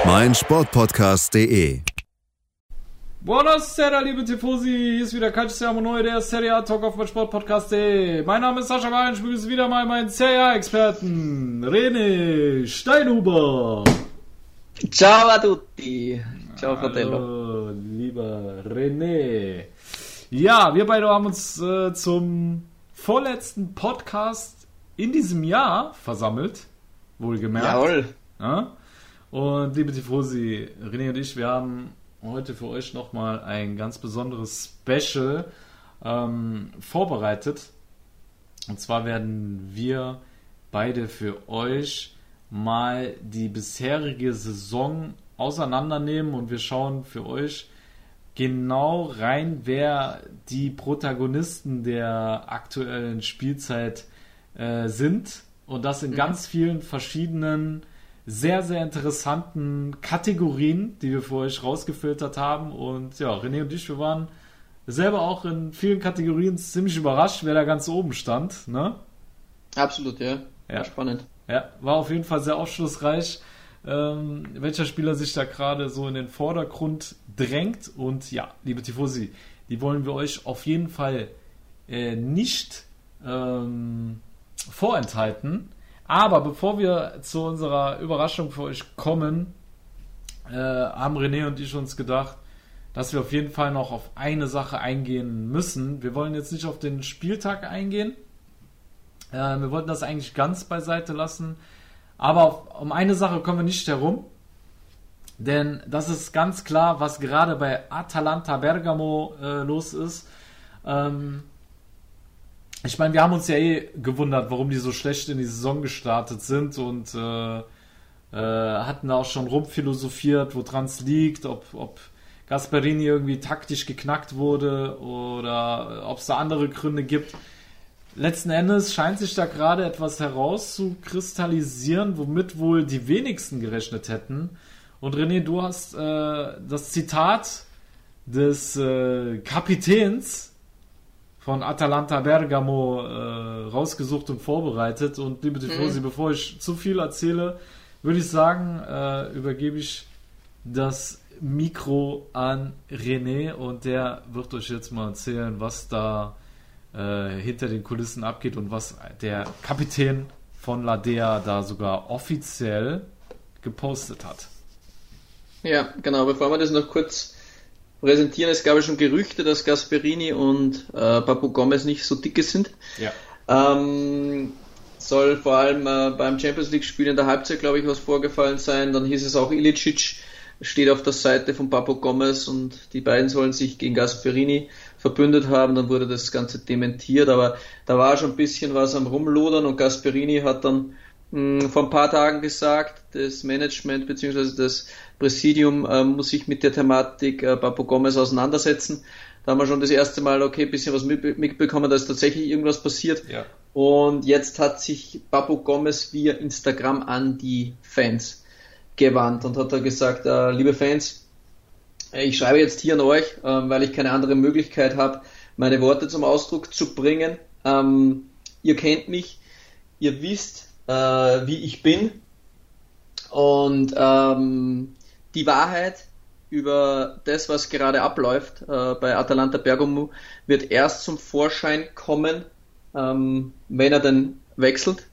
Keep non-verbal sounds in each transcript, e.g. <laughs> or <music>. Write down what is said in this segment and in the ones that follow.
Auf meinsportpodcast.de. Buonasera, liebe Tifosi. Hier ist wieder Calcio Siamo Neu, der Serie A Talk auf meinsportpodcast.de. Mein Name ist Sascha Wagen, ich begrüße wieder mal meinen Serie A-Experten, René Steinhuber. Ciao a tutti. Ciao, Fratello. Hallo, lieber René. Ja, wir beide haben uns äh, zum vorletzten Podcast in diesem Jahr versammelt. Wohlgemerkt. Jawohl. Ja? Und liebe Tifosi, René und ich, wir haben heute für euch nochmal ein ganz besonderes Special ähm, vorbereitet. Und zwar werden wir beide für euch mal die bisherige Saison auseinandernehmen und wir schauen für euch genau rein, wer die Protagonisten der aktuellen Spielzeit äh, sind. Und das in ganz vielen verschiedenen sehr, sehr interessanten Kategorien, die wir für euch rausgefiltert haben. Und ja, René und ich, wir waren selber auch in vielen Kategorien ziemlich überrascht, wer da ganz oben stand. Ne? Absolut, ja. Ja. War spannend. Ja, war auf jeden Fall sehr aufschlussreich, ähm, welcher Spieler sich da gerade so in den Vordergrund drängt. Und ja, liebe Tifosi, die wollen wir euch auf jeden Fall äh, nicht ähm, vorenthalten. Aber bevor wir zu unserer Überraschung für euch kommen, äh, haben René und ich uns gedacht, dass wir auf jeden Fall noch auf eine Sache eingehen müssen. Wir wollen jetzt nicht auf den Spieltag eingehen. Äh, wir wollten das eigentlich ganz beiseite lassen. Aber auf, um eine Sache kommen wir nicht herum. Denn das ist ganz klar, was gerade bei Atalanta Bergamo äh, los ist. Ähm, ich meine, wir haben uns ja eh gewundert, warum die so schlecht in die Saison gestartet sind und äh, äh, hatten da auch schon rumphilosophiert, woran es liegt, ob, ob Gasperini irgendwie taktisch geknackt wurde oder ob es da andere Gründe gibt. Letzten Endes scheint sich da gerade etwas herauszukristallisieren, womit wohl die wenigsten gerechnet hätten. Und René, du hast äh, das Zitat des äh, Kapitäns von Atalanta Bergamo äh, rausgesucht und vorbereitet. Und liebe Tifosi, bevor ich zu viel erzähle, würde ich sagen, äh, übergebe ich das Mikro an René und der wird euch jetzt mal erzählen, was da äh, hinter den Kulissen abgeht und was der Kapitän von Ladea da sogar offiziell gepostet hat. Ja, genau. Bevor wir das noch kurz präsentieren, es gab ja schon Gerüchte, dass Gasperini und äh, Papu Gomez nicht so dicke sind. Ja. Ähm, soll vor allem äh, beim Champions League Spiel in der Halbzeit, glaube ich, was vorgefallen sein. Dann hieß es auch Ilicic steht auf der Seite von Papu Gomez und die beiden sollen sich gegen Gasperini verbündet haben. Dann wurde das Ganze dementiert, aber da war schon ein bisschen was am Rumlodern und Gasperini hat dann mh, vor ein paar Tagen gesagt, das Management bzw. das Präsidium äh, muss sich mit der Thematik äh, Papu Gomez auseinandersetzen. Da haben wir schon das erste Mal, okay, ein bisschen was mit- mitbekommen, dass tatsächlich irgendwas passiert. Ja. Und jetzt hat sich Papu Gomez via Instagram an die Fans gewandt und hat da gesagt, äh, liebe Fans, ich schreibe jetzt hier an euch, ähm, weil ich keine andere Möglichkeit habe, meine Worte zum Ausdruck zu bringen. Ähm, ihr kennt mich, ihr wisst, äh, wie ich bin und ähm, die Wahrheit über das, was gerade abläuft äh, bei Atalanta Bergamo, wird erst zum Vorschein kommen, ähm, wenn er denn wechselt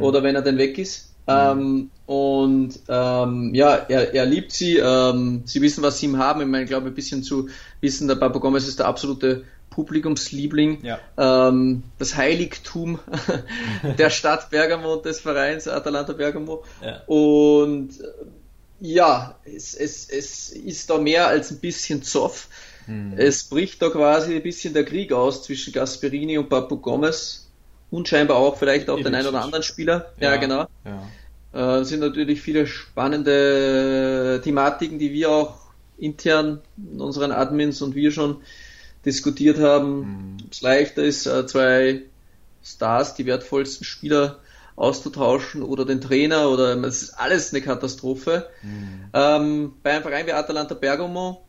oder wenn er denn weg ist. Ähm, und ähm, ja, er, er liebt sie. Ähm, sie wissen, was sie ihm haben. Ich meine, ich glaube, ein bisschen zu wissen, der Papa Gomez ist der absolute Publikumsliebling. Ja. Ähm, das Heiligtum <laughs> der Stadt Bergamo und des Vereins Atalanta Bergamo. Ja. Und ja, es, es, es ist da mehr als ein bisschen Zoff. Es bricht da quasi ein bisschen der Krieg aus zwischen Gasperini und Papu Gomez. Und scheinbar auch vielleicht auch den einen oder anderen Spieler. Ja, genau. Ja. Äh, sind natürlich viele spannende Thematiken, die wir auch intern in unseren Admins und wir schon diskutiert haben, mhm. es leichter ist, äh, zwei Stars, die wertvollsten Spieler auszutauschen oder den Trainer oder es ist alles eine Katastrophe. Mhm. Ähm, bei einem Verein wie Atalanta Bergamo,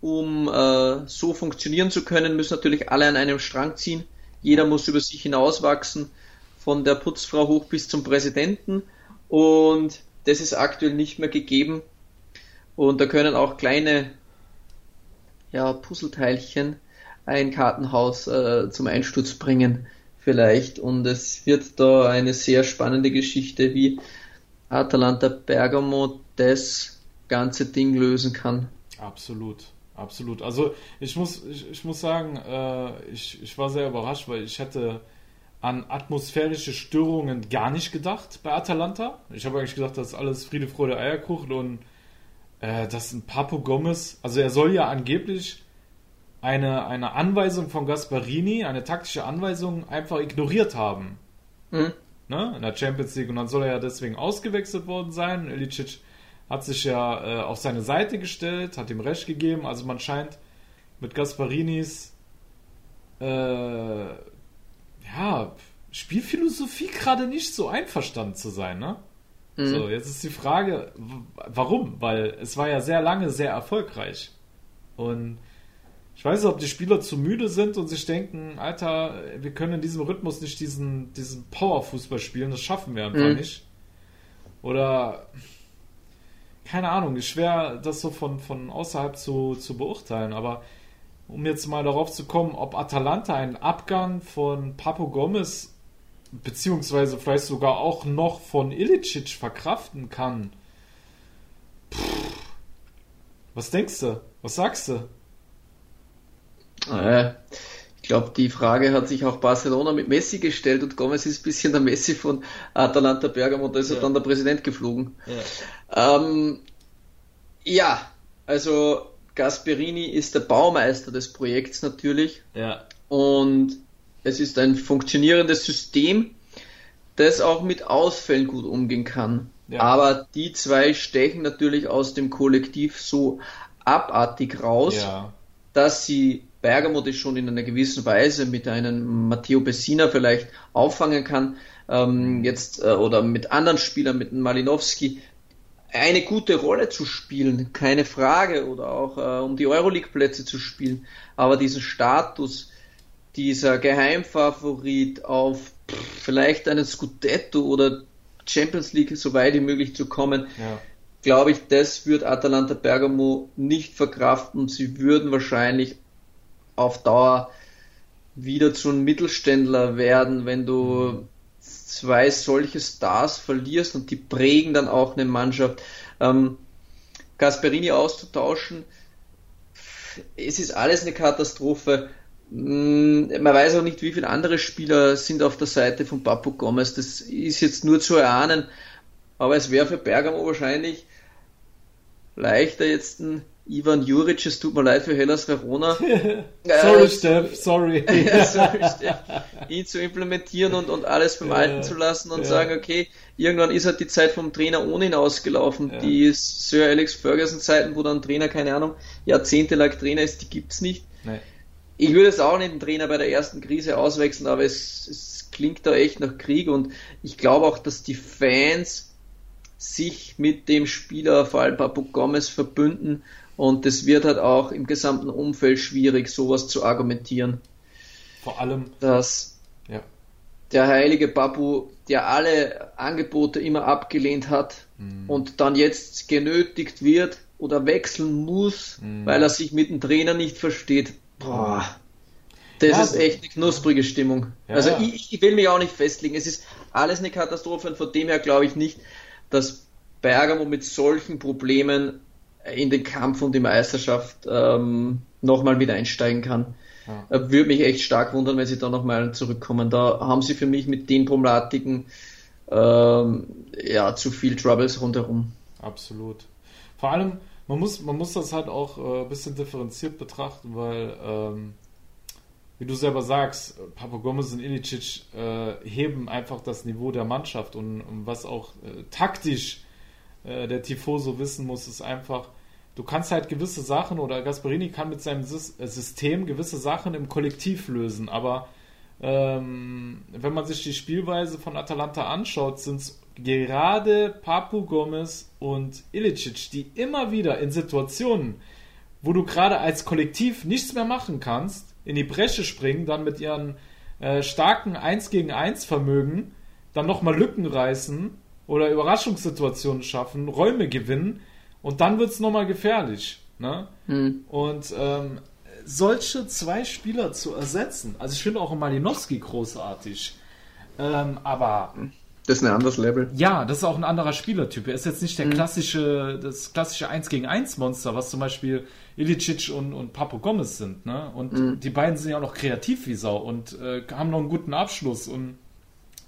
um äh, so funktionieren zu können, müssen natürlich alle an einem Strang ziehen. Jeder muss über sich hinauswachsen, von der Putzfrau hoch bis zum Präsidenten. Und das ist aktuell nicht mehr gegeben. Und da können auch kleine ja, Puzzleteilchen ein Kartenhaus äh, zum Einsturz bringen vielleicht. Und es wird da eine sehr spannende Geschichte, wie Atalanta Bergamo das ganze Ding lösen kann. Absolut, absolut. Also ich muss, ich, ich muss sagen, äh, ich, ich war sehr überrascht, weil ich hätte an atmosphärische Störungen gar nicht gedacht bei Atalanta. Ich habe eigentlich gedacht, das ist alles Friede, Freude, Eierkuchen und äh, das ein Papo Gomez, also er soll ja angeblich eine, eine Anweisung von Gasparini, eine taktische Anweisung, einfach ignoriert haben. Mhm. Ne? In der Champions League. Und dann soll er ja deswegen ausgewechselt worden sein. Ilicic hat sich ja äh, auf seine Seite gestellt, hat ihm Recht gegeben. Also man scheint mit Gasparinis äh, ja, Spielphilosophie gerade nicht so einverstanden zu sein, ne? Mhm. So, jetzt ist die Frage, warum? Weil es war ja sehr lange sehr erfolgreich. Und ich weiß nicht, ob die Spieler zu müde sind und sich denken, Alter, wir können in diesem Rhythmus nicht diesen, diesen Power-Fußball spielen, das schaffen wir einfach mhm. nicht. Oder keine Ahnung, ist schwer, das so von, von außerhalb zu, zu beurteilen, aber um jetzt mal darauf zu kommen, ob Atalanta einen Abgang von Papo Gomez beziehungsweise vielleicht sogar auch noch von Ilicic verkraften kann. Pff, was denkst du? Was sagst du? Äh, ich glaube, die Frage hat sich auch Barcelona mit Messi gestellt und Gomez ist ein bisschen der Messi von Atalanta Bergamo und da ist ja. dann der Präsident geflogen. Ja. Ähm, ja, also Gasperini ist der Baumeister des Projekts natürlich. Ja. Und es ist ein funktionierendes System, das auch mit Ausfällen gut umgehen kann. Ja. Aber die zwei stechen natürlich aus dem Kollektiv so abartig raus, ja. dass sie Bergamo das schon in einer gewissen Weise mit einem Matteo Bessina vielleicht auffangen kann, ähm, jetzt äh, oder mit anderen Spielern, mit Malinowski, eine gute Rolle zu spielen, keine Frage, oder auch äh, um die Euroleague-Plätze zu spielen, aber diesen Status, dieser Geheimfavorit auf pff, vielleicht einen Scudetto oder Champions League so weit wie möglich zu kommen, ja. glaube ich, das wird Atalanta Bergamo nicht verkraften. Sie würden wahrscheinlich auf Dauer wieder zu einem Mittelständler werden, wenn du zwei solche Stars verlierst und die prägen dann auch eine Mannschaft. Ähm, Gasperini auszutauschen, es ist alles eine Katastrophe. Mm, man weiß auch nicht, wie viele andere Spieler sind auf der Seite von Papu Gomez. Das ist jetzt nur zu erahnen. Aber es wäre für Bergamo wahrscheinlich leichter, jetzt einen Ivan Juric, es tut mir leid für Hellas Verona. <laughs> sorry, äh, Steph, sorry. <laughs> sorry, Steph. Ihn zu implementieren und, und alles beim ja, Alten zu lassen und ja. sagen, okay, irgendwann ist halt die Zeit vom Trainer ohne ihn ausgelaufen. Ja. Die Sir Alex Ferguson Zeiten, wo dann Trainer, keine Ahnung, jahrzehntelang Trainer ist, die gibt's nicht. Nee. Ich würde es auch nicht den Trainer bei der ersten Krise auswechseln, aber es, es klingt da echt nach Krieg und ich glaube auch, dass die Fans sich mit dem Spieler, vor allem Papu Gomez, verbünden und es wird halt auch im gesamten Umfeld schwierig, sowas zu argumentieren. Vor allem, dass ja. der heilige Babu, der alle Angebote immer abgelehnt hat mhm. und dann jetzt genötigt wird oder wechseln muss, mhm. weil er sich mit dem Trainer nicht versteht. Boah. Das ja, ist echt eine knusprige Stimmung. Ja, also. Ich, ich, will mich auch nicht festlegen. Es ist alles eine Katastrophe und von dem her glaube ich nicht, dass Bergamo mit solchen Problemen in den Kampf um die Meisterschaft ähm, nochmal wieder einsteigen kann. Ja. Äh, würde mich echt stark wundern, wenn sie da nochmal zurückkommen. Da haben sie für mich mit den Problematiken ähm, ja, zu viel Troubles rundherum. Absolut. Vor allem, man muss, man muss das halt auch äh, ein bisschen differenziert betrachten, weil, ähm, wie du selber sagst, Papa Gomez und Ilicic äh, heben einfach das Niveau der Mannschaft und, und was auch äh, taktisch äh, der Tifoso wissen muss, ist einfach, du kannst halt gewisse Sachen oder Gasperini kann mit seinem äh, System gewisse Sachen im Kollektiv lösen, aber ähm, wenn man sich die Spielweise von Atalanta anschaut, sind es gerade Papu Gomez und Ilicic, die immer wieder in Situationen, wo du gerade als Kollektiv nichts mehr machen kannst, in die Bresche springen, dann mit ihren äh, starken 1 gegen 1 Vermögen, dann nochmal Lücken reißen oder Überraschungssituationen schaffen, Räume gewinnen und dann wird es nochmal gefährlich. Ne? Hm. Und ähm, solche zwei Spieler zu ersetzen, also ich finde auch Malinowski großartig, ähm, aber das ist ein anderes Level. Ja, das ist auch ein anderer Spielertyp. Er ist jetzt nicht der mhm. klassische, das klassische 1 gegen 1 Monster, was zum Beispiel Ilicic und, und Papo Gomez sind. Ne? Und mhm. die beiden sind ja auch noch kreativ wie Sau und äh, haben noch einen guten Abschluss und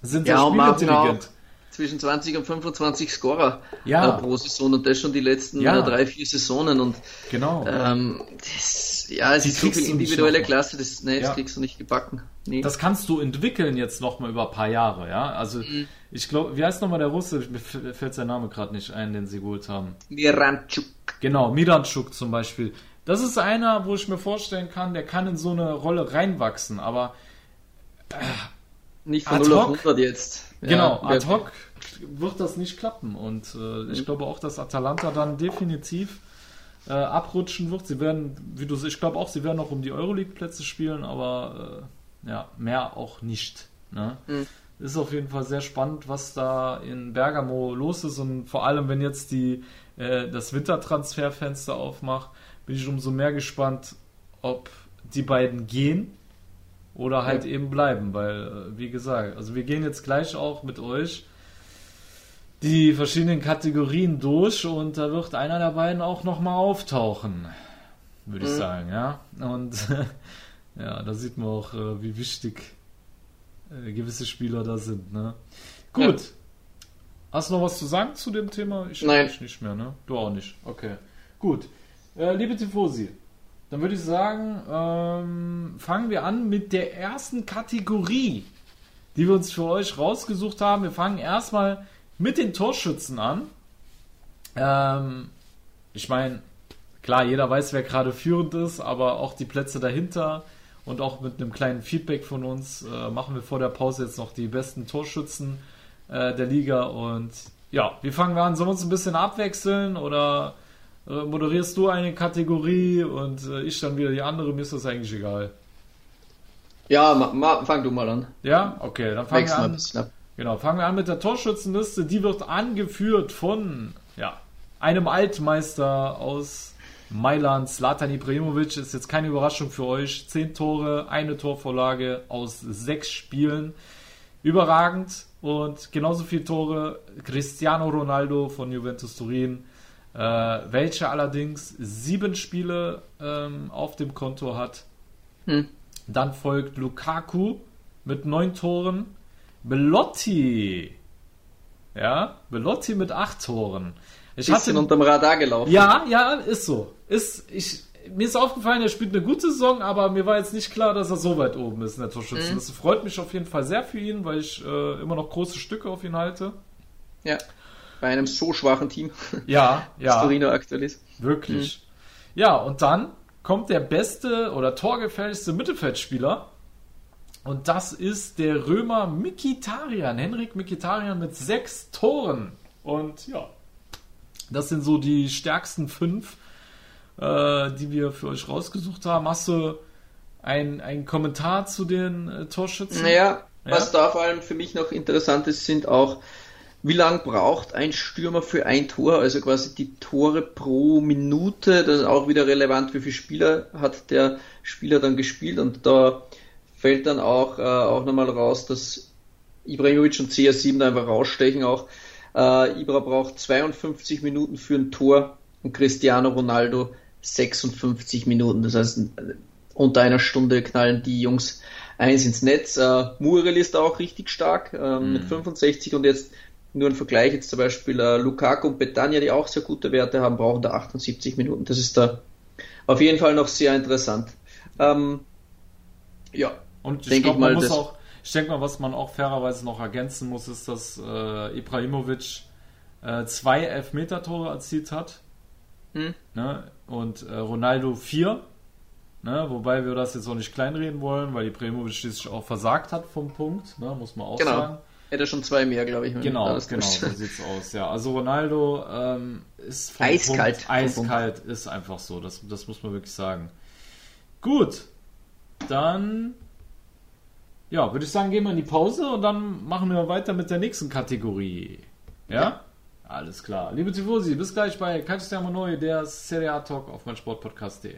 sind ja, sehr spielintelligent zwischen 20 und 25 Scorer ja. äh, pro Saison und das schon die letzten ja. äh, drei, vier Saisonen und genau. Ähm, das, ja, es die ist so viel individuelle Klasse, das, nee, das ja. kriegst du nicht gebacken. Nee. Das kannst du entwickeln jetzt nochmal über ein paar Jahre, ja. Also mhm. ich glaube, wie heißt nochmal der Russe? Mir fällt sein Name gerade nicht ein, den sie geholt haben. Miranchuk. Genau, Miranchuk zum Beispiel. Das ist einer, wo ich mir vorstellen kann, der kann in so eine Rolle reinwachsen, aber äh, nicht von 0 auf 100 jetzt. Genau, ja, ad hoc wird das nicht klappen. Und äh, ich mhm. glaube auch, dass Atalanta dann definitiv äh, abrutschen wird. Sie werden, wie du ich glaube auch, sie werden noch um die Euroleague-Plätze spielen, aber äh, ja, mehr auch nicht. Ne? Mhm. Ist auf jeden Fall sehr spannend, was da in Bergamo los ist und vor allem, wenn jetzt die äh, das Wintertransferfenster aufmacht, bin ich umso mehr gespannt, ob die beiden gehen oder halt ja. eben bleiben, weil, äh, wie gesagt, also wir gehen jetzt gleich auch mit euch die verschiedenen Kategorien durch und da wird einer der beiden auch nochmal auftauchen, würde mhm. ich sagen, ja. Und <laughs> ja, da sieht man auch, äh, wie wichtig äh, gewisse Spieler da sind, ne? Gut. Ja. Hast du noch was zu sagen zu dem Thema? Ich Nein. nicht mehr, ne? Du auch nicht. Okay. Gut. Äh, liebe Tifosi, dann würde ich sagen, ähm, fangen wir an mit der ersten Kategorie, die wir uns für euch rausgesucht haben. Wir fangen erstmal mit den Torschützen an. Ähm, ich meine, klar, jeder weiß, wer gerade führend ist, aber auch die Plätze dahinter und auch mit einem kleinen Feedback von uns äh, machen wir vor der Pause jetzt noch die besten Torschützen äh, der Liga. Und ja, wie fangen wir an? Sollen wir uns ein bisschen abwechseln oder äh, moderierst du eine Kategorie und äh, ich dann wieder die andere, mir ist das eigentlich egal. Ja, ma, ma, fang du mal an. Ja, okay, dann fangen wir an. Genau, fangen wir an mit der Torschützenliste. Die wird angeführt von ja, einem Altmeister aus Mailand, Slatan Ibrahimovic. Ist jetzt keine Überraschung für euch. Zehn Tore, eine Torvorlage aus sechs Spielen. Überragend. Und genauso viele Tore Cristiano Ronaldo von Juventus Turin äh, welcher allerdings sieben Spiele ähm, auf dem Konto hat. Hm. Dann folgt Lukaku mit neun Toren. Belotti. Ja, Belotti mit acht Toren. Ich Bisschen hatte, unterm Radar gelaufen. Ja, ja, ist so. Ist, ich, mir ist aufgefallen, er spielt eine gute Saison, aber mir war jetzt nicht klar, dass er so weit oben ist in der Torschützen. Mhm. Das freut mich auf jeden Fall sehr für ihn, weil ich äh, immer noch große Stücke auf ihn halte. Ja bei einem so schwachen Team. Ja, <laughs> ja. Torino aktuell ist. Wirklich. Mhm. Ja, und dann kommt der beste oder torgefährlichste Mittelfeldspieler. Und das ist der Römer Mikitarian, Henrik Mikitarian mit sechs Toren. Und ja, das sind so die stärksten fünf, äh, die wir für euch rausgesucht haben. Hast du einen Kommentar zu den äh, Torschützen? Naja, ja? was da vor allem für mich noch interessant ist, sind auch wie lang braucht ein Stürmer für ein Tor? Also quasi die Tore pro Minute, das ist auch wieder relevant, wie viele Spieler hat der Spieler dann gespielt und da fällt dann auch, äh, auch nochmal raus, dass Ibrahimovic und CR7 da einfach rausstechen auch. Äh, Ibra braucht 52 Minuten für ein Tor und Cristiano Ronaldo 56 Minuten. Das heißt, unter einer Stunde knallen die Jungs eins ins Netz. Äh, Muriel ist da auch richtig stark äh, mm. mit 65 und jetzt nur ein Vergleich jetzt zum Beispiel äh, Lukaku und Betania, die auch sehr gute Werte haben, brauchen da 78 Minuten. Das ist da auf jeden Fall noch sehr interessant. Ähm, ja, und ich glaube, man muss auch, ich denke mal, was man auch fairerweise noch ergänzen muss, ist, dass äh, Ibrahimovic äh, zwei Elfmeter-Tore erzielt hat. Hm. Ne? Und äh, Ronaldo 4. Ne? Wobei wir das jetzt auch nicht kleinreden wollen, weil Ibrahimovic schließlich auch versagt hat vom Punkt, ne? muss man auch genau. sagen. Hätte schon zwei mehr, glaube ich. Genau, genau, so sieht's aus. Ja, also Ronaldo ähm, ist vom eiskalt. Punkt, eiskalt ist einfach so. Das, das muss man wirklich sagen. Gut, dann ja, würde ich sagen, gehen wir in die Pause und dann machen wir weiter mit der nächsten Kategorie. Ja? ja. Alles klar. Liebe Tifosi, bis gleich bei Calcio Neu, der Serie A Talk auf meinsportpodcast.de.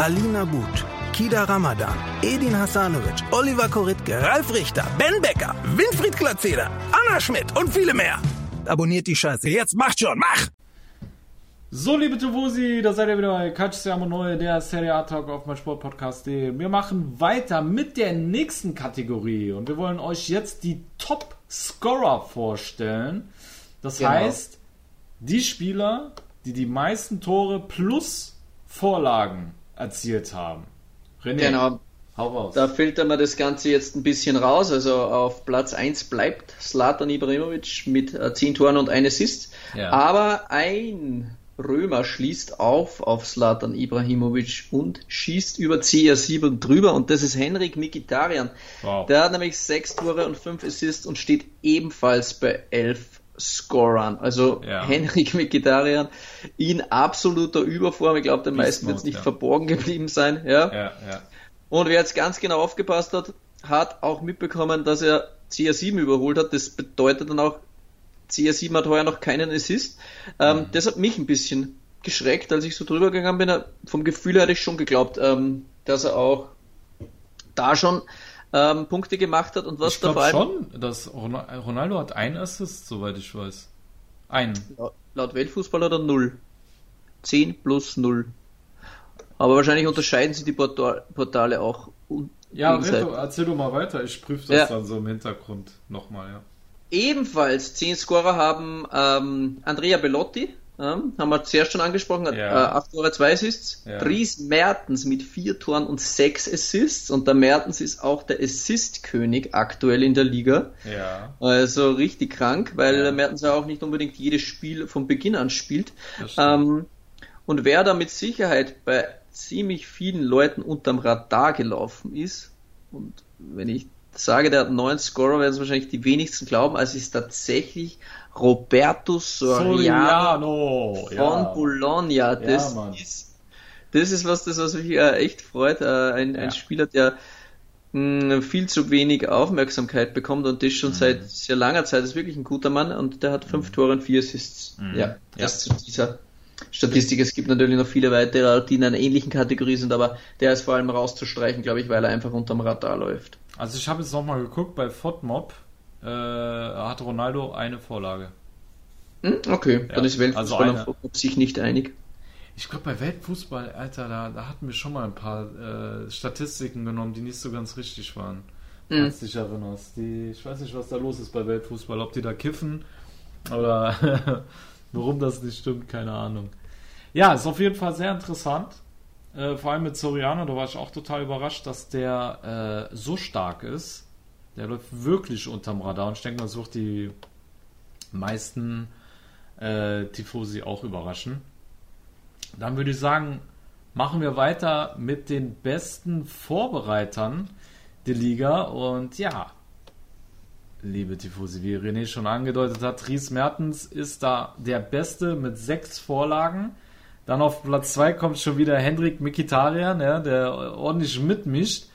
Alina But, Kida Ramadan, Edin Hasanovic, Oliver Koritke, Ralf Richter, Ben Becker, Winfried Glatzeder, Anna Schmidt und viele mehr. Abonniert die Scheiße. Jetzt macht schon, mach! So, liebe Tifosi, da seid ihr wieder bei Calcio Neu, der Serie A Talk auf Podcast.de. Wir machen weiter mit der nächsten Kategorie und wir wollen euch jetzt die Top Scorer vorstellen. Das genau. heißt, die Spieler, die die meisten Tore plus Vorlagen erzielt haben. René, genau. hau raus. Da filtern wir das Ganze jetzt ein bisschen raus. Also auf Platz 1 bleibt Slatan Ibrahimovic mit äh, 10 Toren und 1 Assist. Ja. Aber ein Römer schließt auf auf Slatan Ibrahimovic und schießt über CR7 drüber und das ist Henrik Mikitarian. Wow. Der hat nämlich 6 Tore und 5 Assists und steht ebenfalls bei 11 Scorern. Also ja. Henrik Mikitarian in absoluter Überform. Ich glaube, den meisten wird es nicht ja. verborgen geblieben sein. Ja? Ja, ja. Und wer jetzt ganz genau aufgepasst hat, hat auch mitbekommen, dass er CR7 überholt hat. Das bedeutet dann auch, CR7 hat heuer noch keinen Assist. Ähm, mhm. Das hat mich ein bisschen geschreckt, als ich so drüber gegangen bin. Vom Gefühl her hatte ich schon geglaubt, ähm, dass er auch da schon ähm, Punkte gemacht hat und was ich da vor allem. schon, dass Ronaldo hat ein Assist, soweit ich weiß. Ein. Laut, laut Weltfußball hat er 0. 10 plus 0. Aber wahrscheinlich unterscheiden sich die Portal Portale auch. Ja, Reto, erzähl doch mal weiter. Ich prüfe das ja. dann so im Hintergrund nochmal, ja. Ebenfalls 10 Scorer haben ähm, Andrea Bellotti haben wir zuerst schon angesprochen, hat ja. äh, 8 Tore, 2 Assists. Ja. Dries Mertens mit 4 Toren und 6 Assists. Und der Mertens ist auch der Assist-König aktuell in der Liga. Ja. Also richtig krank, weil ja. Mertens ja auch nicht unbedingt jedes Spiel von Beginn an spielt. Ähm, und wer da mit Sicherheit bei ziemlich vielen Leuten unterm Radar gelaufen ist, und wenn ich sage, der hat 9 Scorer, werden es wahrscheinlich die wenigsten glauben, also ist tatsächlich Roberto Soriano, Soriano von ja. Bologna. Das, ja, ist, das ist was, das was mich äh, echt freut. Äh, ein, ja. ein Spieler, der mh, viel zu wenig Aufmerksamkeit bekommt und das schon mhm. seit sehr langer Zeit. Das ist wirklich ein guter Mann und der hat fünf mhm. Tore und vier Assists. Mhm. Ja, das zu dieser Statistik. Es gibt natürlich noch viele weitere, die in einer ähnlichen Kategorie sind, aber der ist vor allem rauszustreichen, glaube ich, weil er einfach unterm Radar läuft. Also ich habe jetzt nochmal geguckt bei FODMOB äh, hat Ronaldo eine Vorlage. Hm, okay, ja, dann ist Weltfußball also sich nicht einig. Ich glaube, bei Weltfußball, Alter, da, da hatten wir schon mal ein paar äh, Statistiken genommen, die nicht so ganz richtig waren. Mhm. Dich erinnerst. Die, ich weiß nicht, was da los ist bei Weltfußball. Ob die da kiffen oder <laughs> warum das nicht stimmt, keine Ahnung. Ja, ist auf jeden Fall sehr interessant. Äh, vor allem mit Soriano, da war ich auch total überrascht, dass der äh, so stark ist. Der läuft wirklich unterm Radar und ich denke es wird die meisten äh, Tifosi auch überraschen. Dann würde ich sagen, machen wir weiter mit den besten Vorbereitern der Liga und ja, liebe Tifosi, wie René schon angedeutet hat, Ries Mertens ist da der Beste mit sechs Vorlagen. Dann auf Platz 2 kommt schon wieder Hendrik Mikitarian, ja, der ordentlich mitmischt.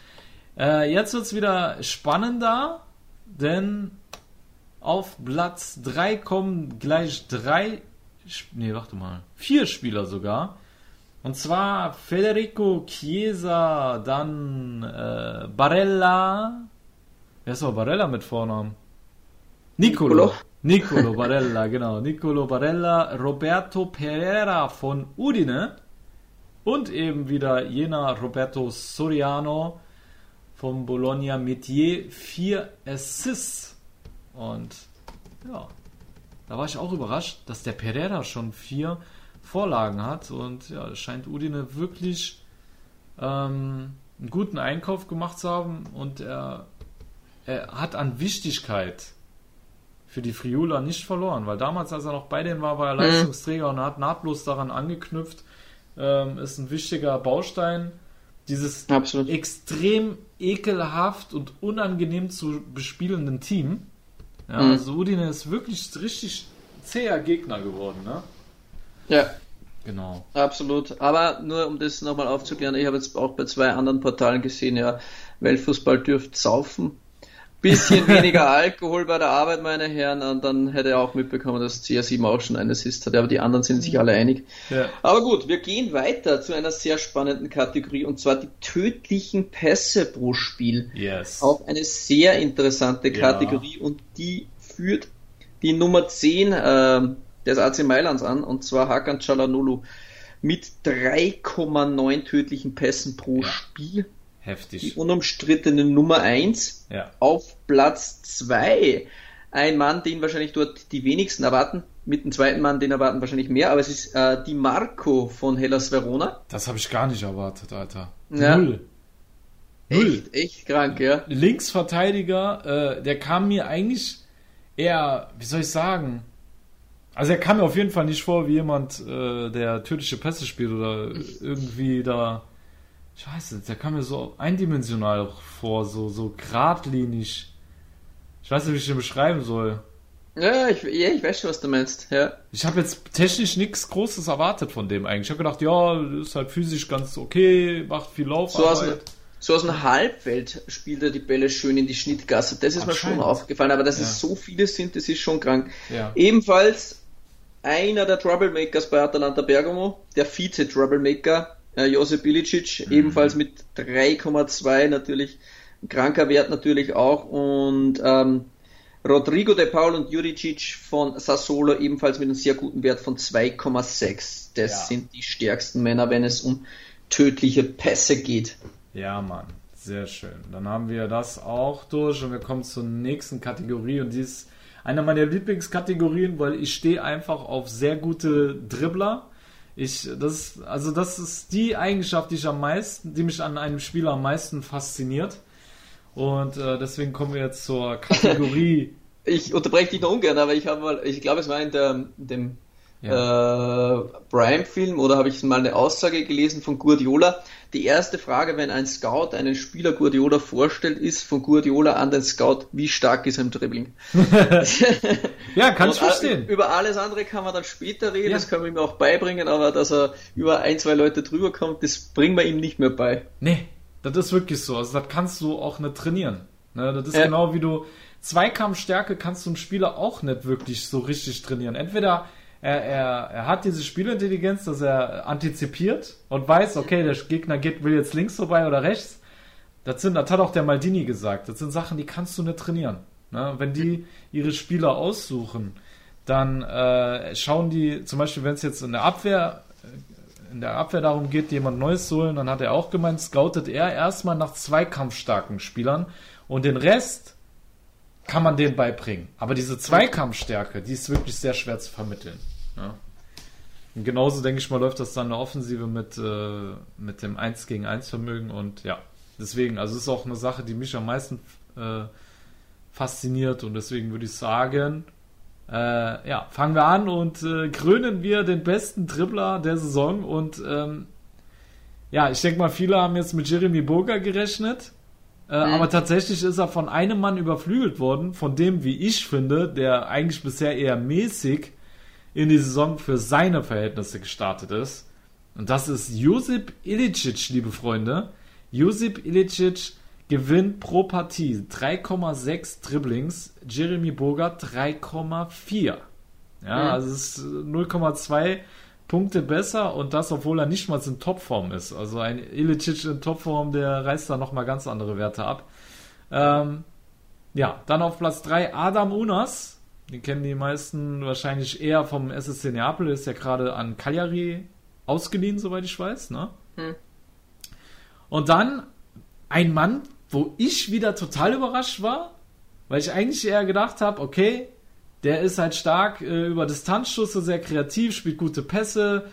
Äh, jetzt wird es wieder spannender, denn auf Platz 3 kommen gleich drei, nee, warte mal, vier Spieler sogar. Und zwar Federico Chiesa, dann äh, Barella. Wer ist aber Barella mit Vornamen? Nicolo. Nicolo Barella, genau. Nicolo Barella, Roberto Pereira von Udine und eben wieder jener Roberto Soriano vom Bologna Metier. Vier Assists. Und ja, da war ich auch überrascht, dass der Pereira schon vier Vorlagen hat. Und ja, es scheint Udine wirklich ähm, einen guten Einkauf gemacht zu haben. Und er, er hat an Wichtigkeit für die Friula nicht verloren, weil damals, als er noch bei denen war, war er Leistungsträger und hat nahtlos daran angeknüpft. Ähm, ist ein wichtiger Baustein. Dieses Absolut. extrem ekelhaft und unangenehm zu bespielenden Team. Ja, Mhm. also Udine ist wirklich richtig zäher Gegner geworden, ne? Ja, Genau. absolut. Aber nur um das nochmal aufzuklären, ich habe jetzt auch bei zwei anderen Portalen gesehen, ja, Weltfußball dürft saufen. Bisschen weniger Alkohol bei der Arbeit, meine Herren, und dann hätte er auch mitbekommen, dass CR7 auch schon einen Assist hat, aber die anderen sind sich alle einig. Ja. Aber gut, wir gehen weiter zu einer sehr spannenden Kategorie, und zwar die tödlichen Pässe pro Spiel. Yes. Auch eine sehr interessante Ja. Kategorie und die führt die Nummer 10 ähm, des AC Mailands an, und zwar Hakan Çalhanoğlu mit 3,9 tödlichen Pässen pro Ja. Spiel. Die Heftig. unumstrittene Nummer 1 Ja. auf Platz 2. Ein Mann, den wahrscheinlich dort die wenigsten erwarten. Mit dem zweiten Mann, den erwarten wahrscheinlich mehr, aber es ist äh, Di Marco von Hellas Verona. Das habe ich gar nicht erwartet, Alter. Ja. Null. Null. Echt, echt krank, ja. Linksverteidiger, äh, der kam mir eigentlich eher, wie soll ich sagen, also er kam mir auf jeden Fall nicht vor wie jemand, äh, der tödliche Pässe spielt oder irgendwie da, scheiße, der kam mir so eindimensional vor, so, so geradlinig. Ich weiß nicht, wie ich den beschreiben soll. Ja, ich, ja, ich weiß schon, was du meinst. Ja. Ich habe jetzt technisch nichts Großes erwartet von dem eigentlich. Ich habe gedacht, ja, ist halt physisch ganz okay, macht viel So aus, Laufarbeit. so aus dem Halbfeld spielt er die Bälle schön in die Schnittgasse. Das ist mir schon aufgefallen, aber dass Ja. es so viele sind, das ist schon krank. Ja. Ebenfalls einer der Troublemakers bei Atalanta Bergamo, der Vize-Troublemaker, äh, Josip Ilicic, Mhm. ebenfalls mit 3,2 natürlich, ein kranker Wert natürlich auch und ähm, Rodrigo de Paul und Juricic von Sassuolo ebenfalls mit einem sehr guten Wert von 2,6. Das Ja. sind die stärksten Männer, wenn es um tödliche Pässe geht. Ja, Mann, sehr schön. Dann haben wir das auch durch und wir kommen zur nächsten Kategorie und die ist eine meiner Lieblingskategorien, weil ich stehe einfach auf sehr gute Dribbler. Ich, das also das ist die Eigenschaft, die ich am meisten, die mich an einem Spieler am meisten fasziniert. Und äh, deswegen kommen wir jetzt zur Kategorie. <laughs> Ich unterbreche dich noch ungern, aber ich habe mal, ich glaube, es war in, der, in dem ja. äh, Prime-Film oder habe ich mal eine Aussage gelesen von Guardiola. Die erste Frage, wenn ein Scout einen Spieler Guardiola vorstellt, ist von Guardiola an den Scout, wie stark ist er im Dribbling? <laughs> <laughs> ja, kann ich Und, äh, verstehen. Über alles andere kann man dann später reden, Ja. das können wir ihm auch beibringen, aber dass er über ein, zwei Leute drüber kommt, das bringen wir ihm nicht mehr bei. Nee, das ist wirklich so. Also das kannst du auch nicht trainieren. Ne, das ist Ja. genau wie du Zweikampfstärke kannst du einen Spieler auch nicht wirklich so richtig trainieren. Entweder er, er, er hat diese Spielintelligenz, dass er antizipiert und weiß, okay, der Gegner geht, will jetzt links vorbei oder rechts. Das, sind, das hat auch der Maldini gesagt. Das sind Sachen, die kannst du nicht trainieren. Ne? Wenn die ihre Spieler aussuchen, dann äh, schauen die, zum Beispiel, wenn es jetzt in der Abwehr in der Abwehr darum geht, jemand Neues zu holen, dann hat er auch gemeint, scoutet er erstmal nach zweikampfstarken Spielern und den Rest kann man denen beibringen. Aber diese Zweikampfstärke, die ist wirklich sehr schwer zu vermitteln. Ja. Und genauso denke ich mal, läuft das dann in der Offensive mit, äh, mit dem 1 gegen 1 Vermögen und ja, deswegen, also es ist auch eine Sache, die mich am meisten äh, fasziniert und deswegen würde ich sagen, äh, ja, fangen wir an und äh, krönen wir den besten Dribbler der Saison. Und ähm, ja, ich denke mal, viele haben jetzt mit Jeremy Boga gerechnet. Äh, Aber tatsächlich ist er von einem Mann überflügelt worden, von dem, wie ich finde, der eigentlich bisher eher mäßig in die Saison für seine Verhältnisse gestartet ist. Und das ist Josip Ilicic, liebe Freunde. Josip Ilicic gewinnt pro Partie 3,6 Dribblings, Jeremy Bogart 3,4. Ja, mhm. also es ist 0,2 Punkte besser und das, obwohl er nicht mal in Topform ist. Also ein Ilicic in Topform, der reißt da nochmal ganz andere Werte ab. Ähm, ja, dann auf Platz 3 Adam Unas. Den kennen die meisten wahrscheinlich eher vom SSC Neapel, ist ja gerade an Cagliari ausgeliehen, soweit ich weiß. Ne? Hm. Und dann ein Mann, wo ich wieder total überrascht war, weil ich eigentlich eher gedacht habe, okay, der ist halt stark äh, über Distanzschüsse, sehr kreativ, spielt gute Pässe.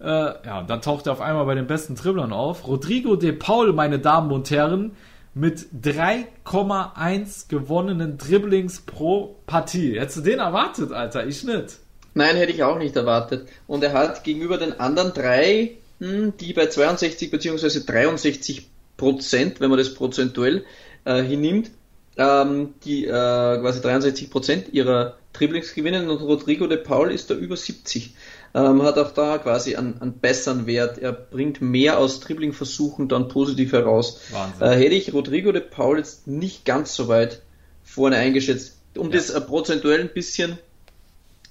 Äh, ja, dann taucht er auf einmal bei den besten Dribblern auf. Rodrigo de Paul, meine Damen und Herren, mit 3,1 gewonnenen Dribblings pro Partie. Hättest du den erwartet, Alter? Ich nicht. Nein, hätte ich auch nicht erwartet. Und er hat gegenüber den anderen drei, hm, die bei 62 bzw. 63 Prozent, wenn man das prozentuell äh, hinnimmt, ähm, die äh, quasi 63 Prozent ihrer Dribblings gewinnen und Rodrigo de Paul ist da über 70. Ähm, hat auch da quasi einen, einen besseren Wert. Er bringt mehr aus Dribbling-Versuchen dann positiv heraus. Äh, hätte ich Rodrigo de Paul jetzt nicht ganz so weit vorne eingeschätzt. Um ja. das äh, prozentuell ein bisschen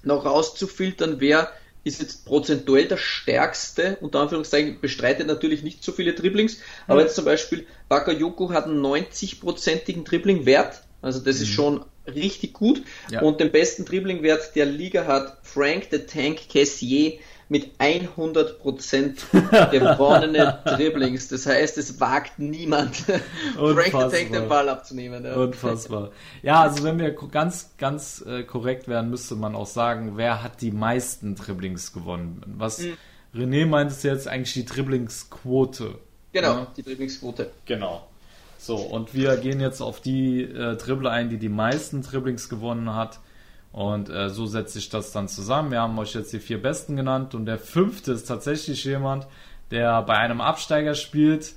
noch rauszufiltern, wer ist jetzt prozentuell der stärkste, unter Anführungszeichen, bestreitet natürlich nicht so viele Dribblings, aber mhm. jetzt zum Beispiel Bakayoko hat einen 90-prozentigen Dribbling-Wert, also das mhm. ist schon richtig gut. Ja. Und den besten Dribbling-Wert der Liga hat Frank the Tank Cassier mit 100% <laughs> gewonnene Dribblings. Das heißt, es wagt niemand, <laughs> Frank the Tank den Ball abzunehmen. Ja. Unfassbar. Ja, also wenn wir ganz, ganz äh, korrekt wären, müsste man auch sagen, wer hat die meisten Dribblings gewonnen? Was mhm. René meint, ist jetzt eigentlich die Dribblingsquote. Genau, ja? die Dribblingsquote. Genau. So, und wir gehen jetzt auf die äh, Dribbler ein, die die meisten Dribblings gewonnen hat. Und äh, so setzt sich das dann zusammen. Wir haben euch jetzt die vier besten genannt und der fünfte ist tatsächlich jemand, der bei einem Absteiger spielt,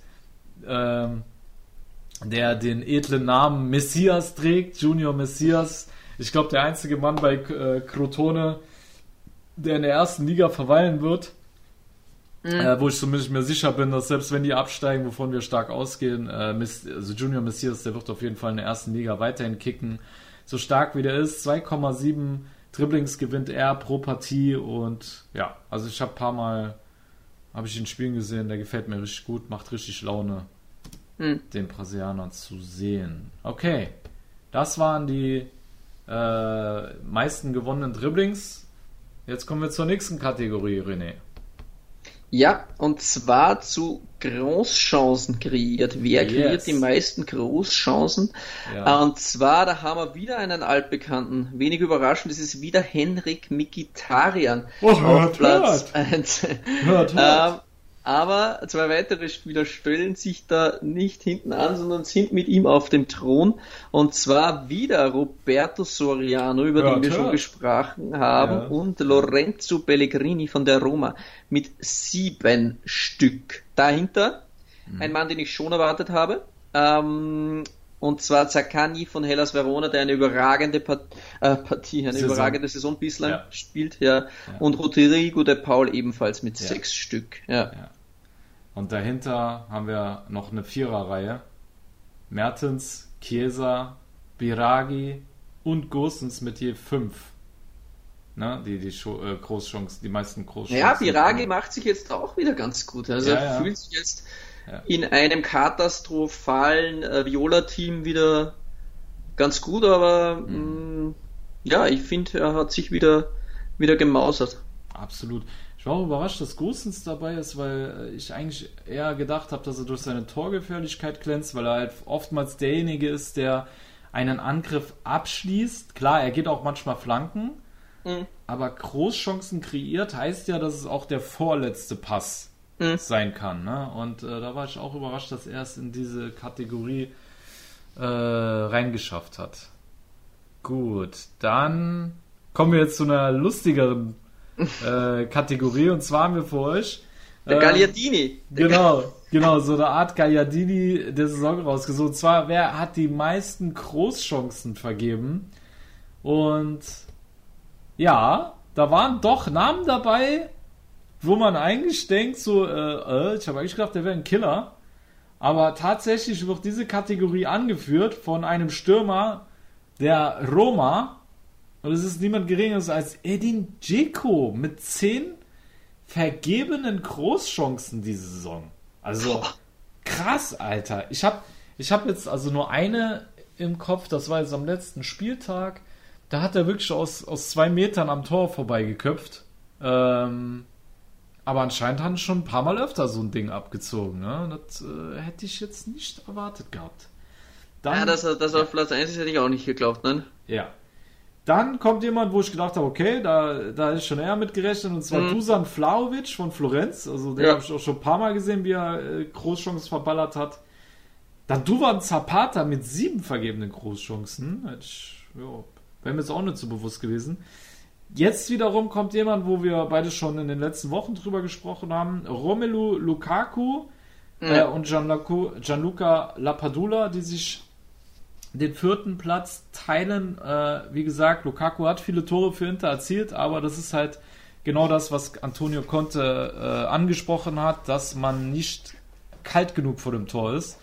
ähm, der den edlen Namen Messias trägt, Junior Messias. Ich glaube, der einzige Mann bei äh, Crotone, der in der ersten Liga verweilen wird. Mhm. Äh, wo ich zumindest mir sicher bin, dass selbst wenn die absteigen, wovon wir stark ausgehen, äh, also Junior Messias, der wird auf jeden Fall in der ersten Liga weiterhin kicken. So stark wie der ist, 2,7 Dribblings gewinnt er pro Partie und ja, also ich habe ein paar Mal habe ich ihn spielen gesehen, der gefällt mir richtig gut, macht richtig Laune, mhm. den Brasilianer zu sehen. Okay, das waren die äh, meisten gewonnenen Dribblings. Jetzt kommen wir zur nächsten Kategorie, René. Ja, und zwar zu Großchancen kreiert. Wer yes. kreiert die meisten Großchancen? Ja. Und zwar, da haben wir wieder einen altbekannten. Wenig überraschend, es ist wieder Henrik Mikitarian oh, auf Platz 1. Hört, hört. Aber zwei weitere Spieler stellen sich da nicht hinten an, sondern sind mit ihm auf dem Thron. Und zwar wieder Roberto Soriano, über ja, den wir schon gesprochen haben, ja. und Lorenzo Pellegrini von der Roma mit sieben Stück. Dahinter mhm. ein Mann, den ich schon erwartet habe. Ähm, und zwar Zaccagni von Hellas Verona, der eine überragende Part äh, Partie, eine Saison. überragende Saison bislang ja. spielt, ja. ja. Und Rodrigo de Paul ebenfalls mit ja. sechs Stück. Ja. Und dahinter haben wir noch eine Viererreihe. Mertens, Chiesa, Biragi und Gosens mit je fünf. Ne, die, die äh, Großchancen, die meisten Großchancen. Ja, Biragi macht sich jetzt auch wieder ganz gut. Also ja, er ja. fühlt sich jetzt ja. in einem katastrophalen äh, Viola-Team wieder ganz gut, aber mhm. mh, mm, ja, ich finde, er hat sich wieder, wieder gemausert. Absolut. Ich war auch überrascht, dass Gosens dabei ist, weil ich eigentlich eher gedacht habe, dass er durch seine Torgefährlichkeit glänzt, weil er halt oftmals derjenige ist, der einen Angriff abschließt. Klar, er geht auch manchmal Flanken, mhm. aber Großchancen kreiert heißt ja, dass es auch der vorletzte Pass mhm. sein kann. Ne? Und äh, da war ich auch überrascht, dass er es in diese Kategorie äh, reingeschafft hat. Gut, dann kommen wir jetzt zu einer lustigeren äh, Kategorie und zwar haben wir für euch. Der Gagliardini. Genau, genau, so eine Art Gagliardini der Saison rausgesucht. Und zwar, wer hat die meisten Großchancen vergeben? Und ja, da waren doch Namen dabei, wo man eigentlich denkt, so, äh, äh, ich habe eigentlich gedacht, der wäre ein Killer. Aber tatsächlich wird diese Kategorie angeführt von einem Stürmer der Roma. Und es ist niemand geringeres als Edin Dzeko mit 10 vergebenen Großchancen diese Saison. Also krass, Alter. Ich habe ich hab jetzt also nur eine im Kopf, das war jetzt am letzten Spieltag. Da hat er wirklich aus, aus zwei Metern am Tor vorbeigeköpft. Ähm, aber anscheinend haben schon ein paar Mal öfter so ein Ding abgezogen. Ne? Das äh, hätte ich jetzt nicht erwartet gehabt. Dann, ja, dass er, dass er auf Platz 1 ist, hätte ich auch nicht geglaubt, ne? Ja. Dann kommt jemand, wo ich gedacht habe, okay, da, da ist schon eher mit gerechnet, und zwar mhm. Dusan Vlaovic von Florenz. Also den ja. habe ich auch schon ein paar Mal gesehen, wie er äh, Großchancen verballert hat. Dann Duvan Zapata mit sieben vergebenen Großchancen. Ich, ja, Wäre mir jetzt auch nicht so bewusst gewesen. Jetzt wiederum kommt jemand, wo wir beide schon in den letzten Wochen drüber gesprochen haben. Romelu Lukaku mhm. äh, und Gianluca, Gianluca Lapadula, die sich den vierten Platz teilen. Äh, wie gesagt, Lukaku hat viele Tore für Inter erzielt, aber das ist halt genau das, was Antonio Conte äh, angesprochen hat, dass man nicht kalt genug vor dem Tor ist.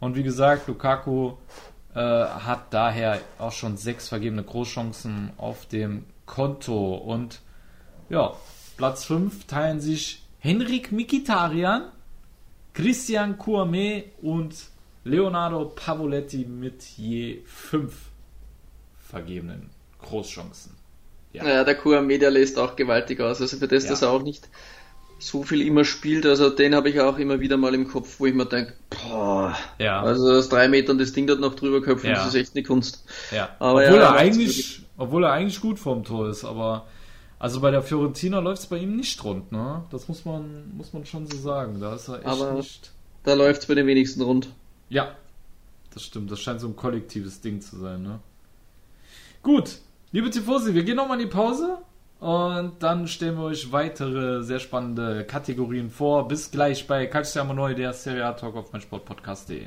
Und wie gesagt, Lukaku äh, hat daher auch schon sechs vergebene Großchancen auf dem Konto. Und ja, Platz 5 teilen sich Henrik Mikitarian, Christian Kouame und Leonardo Pavoletti mit je fünf vergebenen Großchancen. Ja, ja der Kouame, der lässt auch gewaltig aus. Also für das, ja. dass er auch nicht so viel immer spielt, also den habe ich auch immer wieder mal im Kopf, wo ich mir denke, boah, ja. also aus drei Metern das Ding dort noch drüber köpfen, ja. das ist echt eine Kunst. Ja. Aber obwohl, ja, er eigentlich, obwohl er eigentlich gut vorm Tor ist, aber also bei der Fiorentina läuft es bei ihm nicht rund, ne? Das muss man, muss man schon so sagen. Da ist er echt aber nicht. Da läuft es bei den wenigsten rund. Ja, das stimmt. Das scheint so ein kollektives Ding zu sein, ne? Gut, liebe Tifosi, wir gehen nochmal in die Pause und dann stellen wir euch weitere sehr spannende Kategorien vor. Bis gleich bei Calciamo Neu, der Serie A Talk auf meinsportpodcast.de.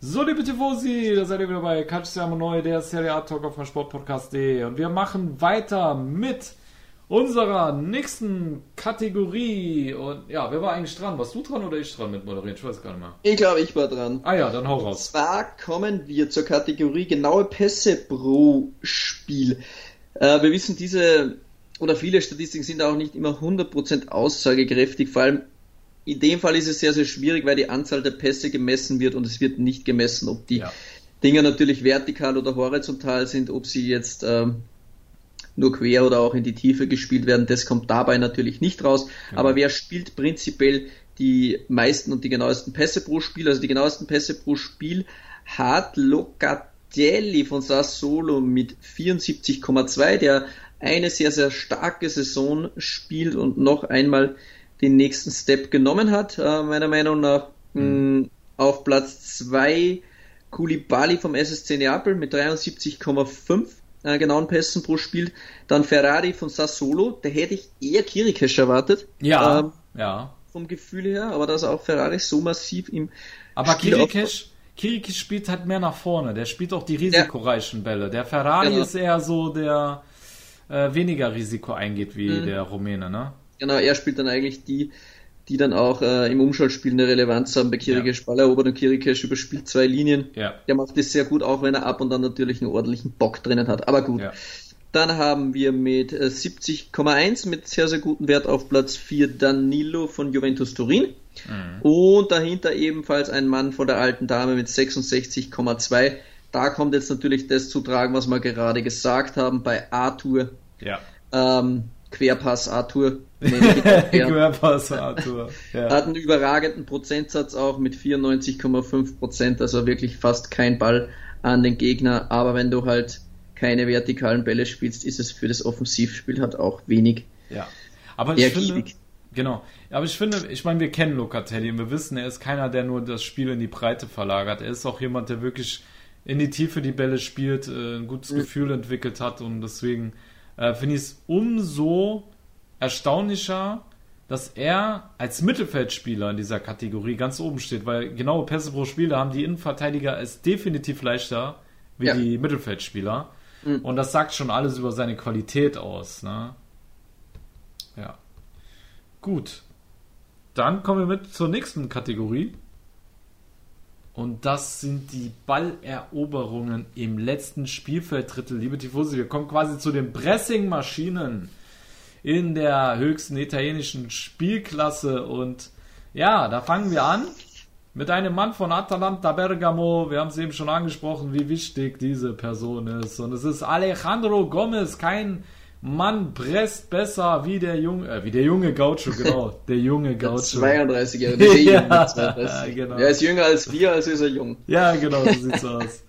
So, liebe Tifosi, da seid ihr wieder bei Calciamo Neu, der Serie A Talk auf dem Sportpodcast.de. Und wir machen weiter mit unserer nächsten Kategorie. Und ja, wer war eigentlich dran? Warst du dran oder ich dran mit moderieren? Ich weiß gar nicht mehr. Ich glaube, ich war dran. Ah ja, dann hau raus. Und zwar kommen wir zur Kategorie genaue Pässe pro Spiel. Äh, wir wissen, diese oder viele Statistiken sind auch nicht immer 100% aussagekräftig, vor allem in dem Fall ist es sehr, sehr schwierig, weil die Anzahl der Pässe gemessen wird und es wird nicht gemessen, ob die ja. Dinger natürlich vertikal oder horizontal sind, ob sie jetzt ähm, nur quer oder auch in die Tiefe gespielt werden. Das kommt dabei natürlich nicht raus. Ja. Aber wer spielt prinzipiell die meisten und die genauesten Pässe pro Spiel? Also die genauesten Pässe pro Spiel hat Locatelli von Sassolo mit 74,2, der eine sehr, sehr starke Saison spielt und noch einmal den nächsten Step genommen hat, äh, meiner Meinung nach. Mhm. Mh, auf Platz 2 Kulibali vom SSC Neapel mit 73,5 äh, genauen Pässen pro Spiel. Dann Ferrari von Sassolo, da hätte ich eher Kirikesh erwartet. Ja, ähm, ja. Vom Gefühl her, aber dass auch Ferrari so massiv im Aber Spiel Kirikesh, Kirikesh spielt halt mehr nach vorne. Der spielt auch die risikoreichen ja. Bälle. Der Ferrari genau. ist eher so der äh, weniger Risiko eingeht wie mhm. der Rumäne, ne? Genau, er spielt dann eigentlich die, die dann auch äh, im Umschaltspiel eine Relevanz haben. Bei Kirikesh ja. Ball erobert und Kirikesh überspielt zwei Linien. Ja. Der macht das sehr gut, auch wenn er ab und an natürlich einen ordentlichen Bock drinnen hat. Aber gut. Ja. Dann haben wir mit 70,1 äh, mit sehr, sehr gutem Wert auf Platz 4 Danilo von Juventus Turin. Mhm. Und dahinter ebenfalls ein Mann von der alten Dame mit 66,2. Da kommt jetzt natürlich das zu tragen, was wir gerade gesagt haben bei Arthur. Ja. Ähm, Querpass Arthur. <laughs> Querpass Arthur. Ja. Hat einen überragenden Prozentsatz auch mit 94,5 Prozent, also wirklich fast kein Ball an den Gegner. Aber wenn du halt keine vertikalen Bälle spielst, ist es für das Offensivspiel halt auch wenig. Ja. Aber ich finde, Genau. Aber ich finde, ich meine, wir kennen Locatelli und wir wissen, er ist keiner, der nur das Spiel in die Breite verlagert. Er ist auch jemand, der wirklich in die Tiefe die Bälle spielt, äh, ein gutes mhm. Gefühl entwickelt hat und deswegen äh, finde ich es umso erstaunlicher, dass er als Mittelfeldspieler in dieser Kategorie ganz oben steht, weil genaue Pässe pro Spiel, da haben die Innenverteidiger es definitiv leichter wie ja. die Mittelfeldspieler. Mhm. Und das sagt schon alles über seine Qualität aus. Ne? Ja. Gut. Dann kommen wir mit zur nächsten Kategorie. Und das sind die Balleroberungen im letzten Spielfelddrittel. Liebe Tifosi, wir kommen quasi zu den Pressing-Maschinen in der höchsten italienischen Spielklasse. Und ja, da fangen wir an mit einem Mann von Atalanta Bergamo. Wir haben es eben schon angesprochen, wie wichtig diese Person ist. Und es ist Alejandro Gomez, kein Mann presst besser wie der junge, äh, wie der junge Gaucho, genau. <laughs> Der junge Gaucho. 32-Jährige, <laughs> ja, 32. genau. Er ist jünger als wir, also ist er jung. Ja, genau, so sieht's aus.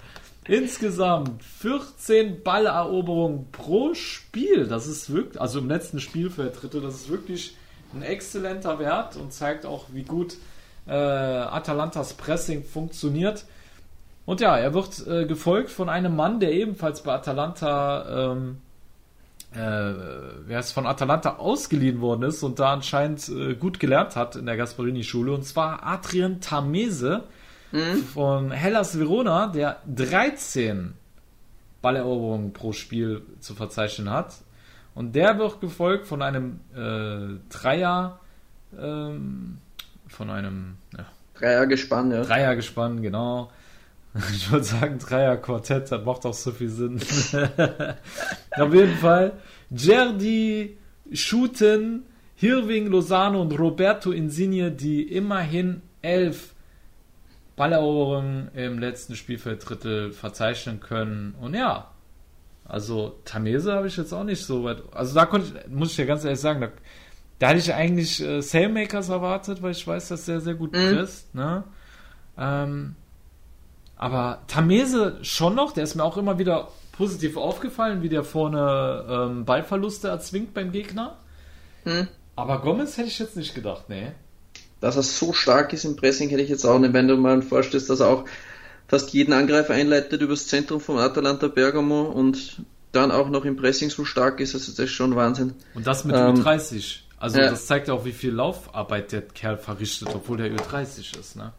Insgesamt 14 Balleroberungen pro Spiel. Das ist wirklich, also im letzten Spielfeld dritte, das ist wirklich ein exzellenter Wert und zeigt auch, wie gut äh, Atalantas Pressing funktioniert. Und ja, er wird äh, gefolgt von einem Mann, der ebenfalls bei Atalanta, ähm, äh, wer ist von Atalanta ausgeliehen worden ist und da anscheinend äh, gut gelernt hat in der Gasparini-Schule, und zwar Adrian Tamese mhm. von Hellas Verona, der 13 Balleroberungen pro Spiel zu verzeichnen hat. Und der wird gefolgt von einem äh, Dreier, ähm, von einem ja, Dreiergespann, ja. Dreiergespann, genau. <laughs> Ich würde sagen Dreier-Quartett, das macht auch so viel Sinn. <laughs> Auf jeden Fall Jerdi, Schuten, Hirving, Lozano und Roberto Insigne, die immerhin elf Balleroberungen im letzten Spielfelddrittel verzeichnen können. Und ja, also Tamese habe ich jetzt auch nicht so weit. Also da konnte ich, muss ich ja ganz ehrlich sagen, da, da hatte ich eigentlich äh, Sailmakers erwartet, weil ich weiß, dass der sehr gut mhm. presst. Ne? Ähm, aber Tamese schon noch, der ist mir auch immer wieder positiv aufgefallen, wie der vorne ähm, Ballverluste erzwingt beim Gegner. Mhm. Aber Gomez hätte ich jetzt nicht gedacht, nee dass er so stark ist im Pressing, hätte ich jetzt auch nicht, wenn du mal vorstellst, dass er auch fast jeden Angreifer einleitet übers Zentrum von Atalanta Bergamo und dann auch noch im Pressing so stark ist, also das ist schon Wahnsinn. Und das mit ähm, Ü30. Also ja. das zeigt ja auch, wie viel Laufarbeit der Kerl verrichtet, obwohl der Ü30 ist, ne?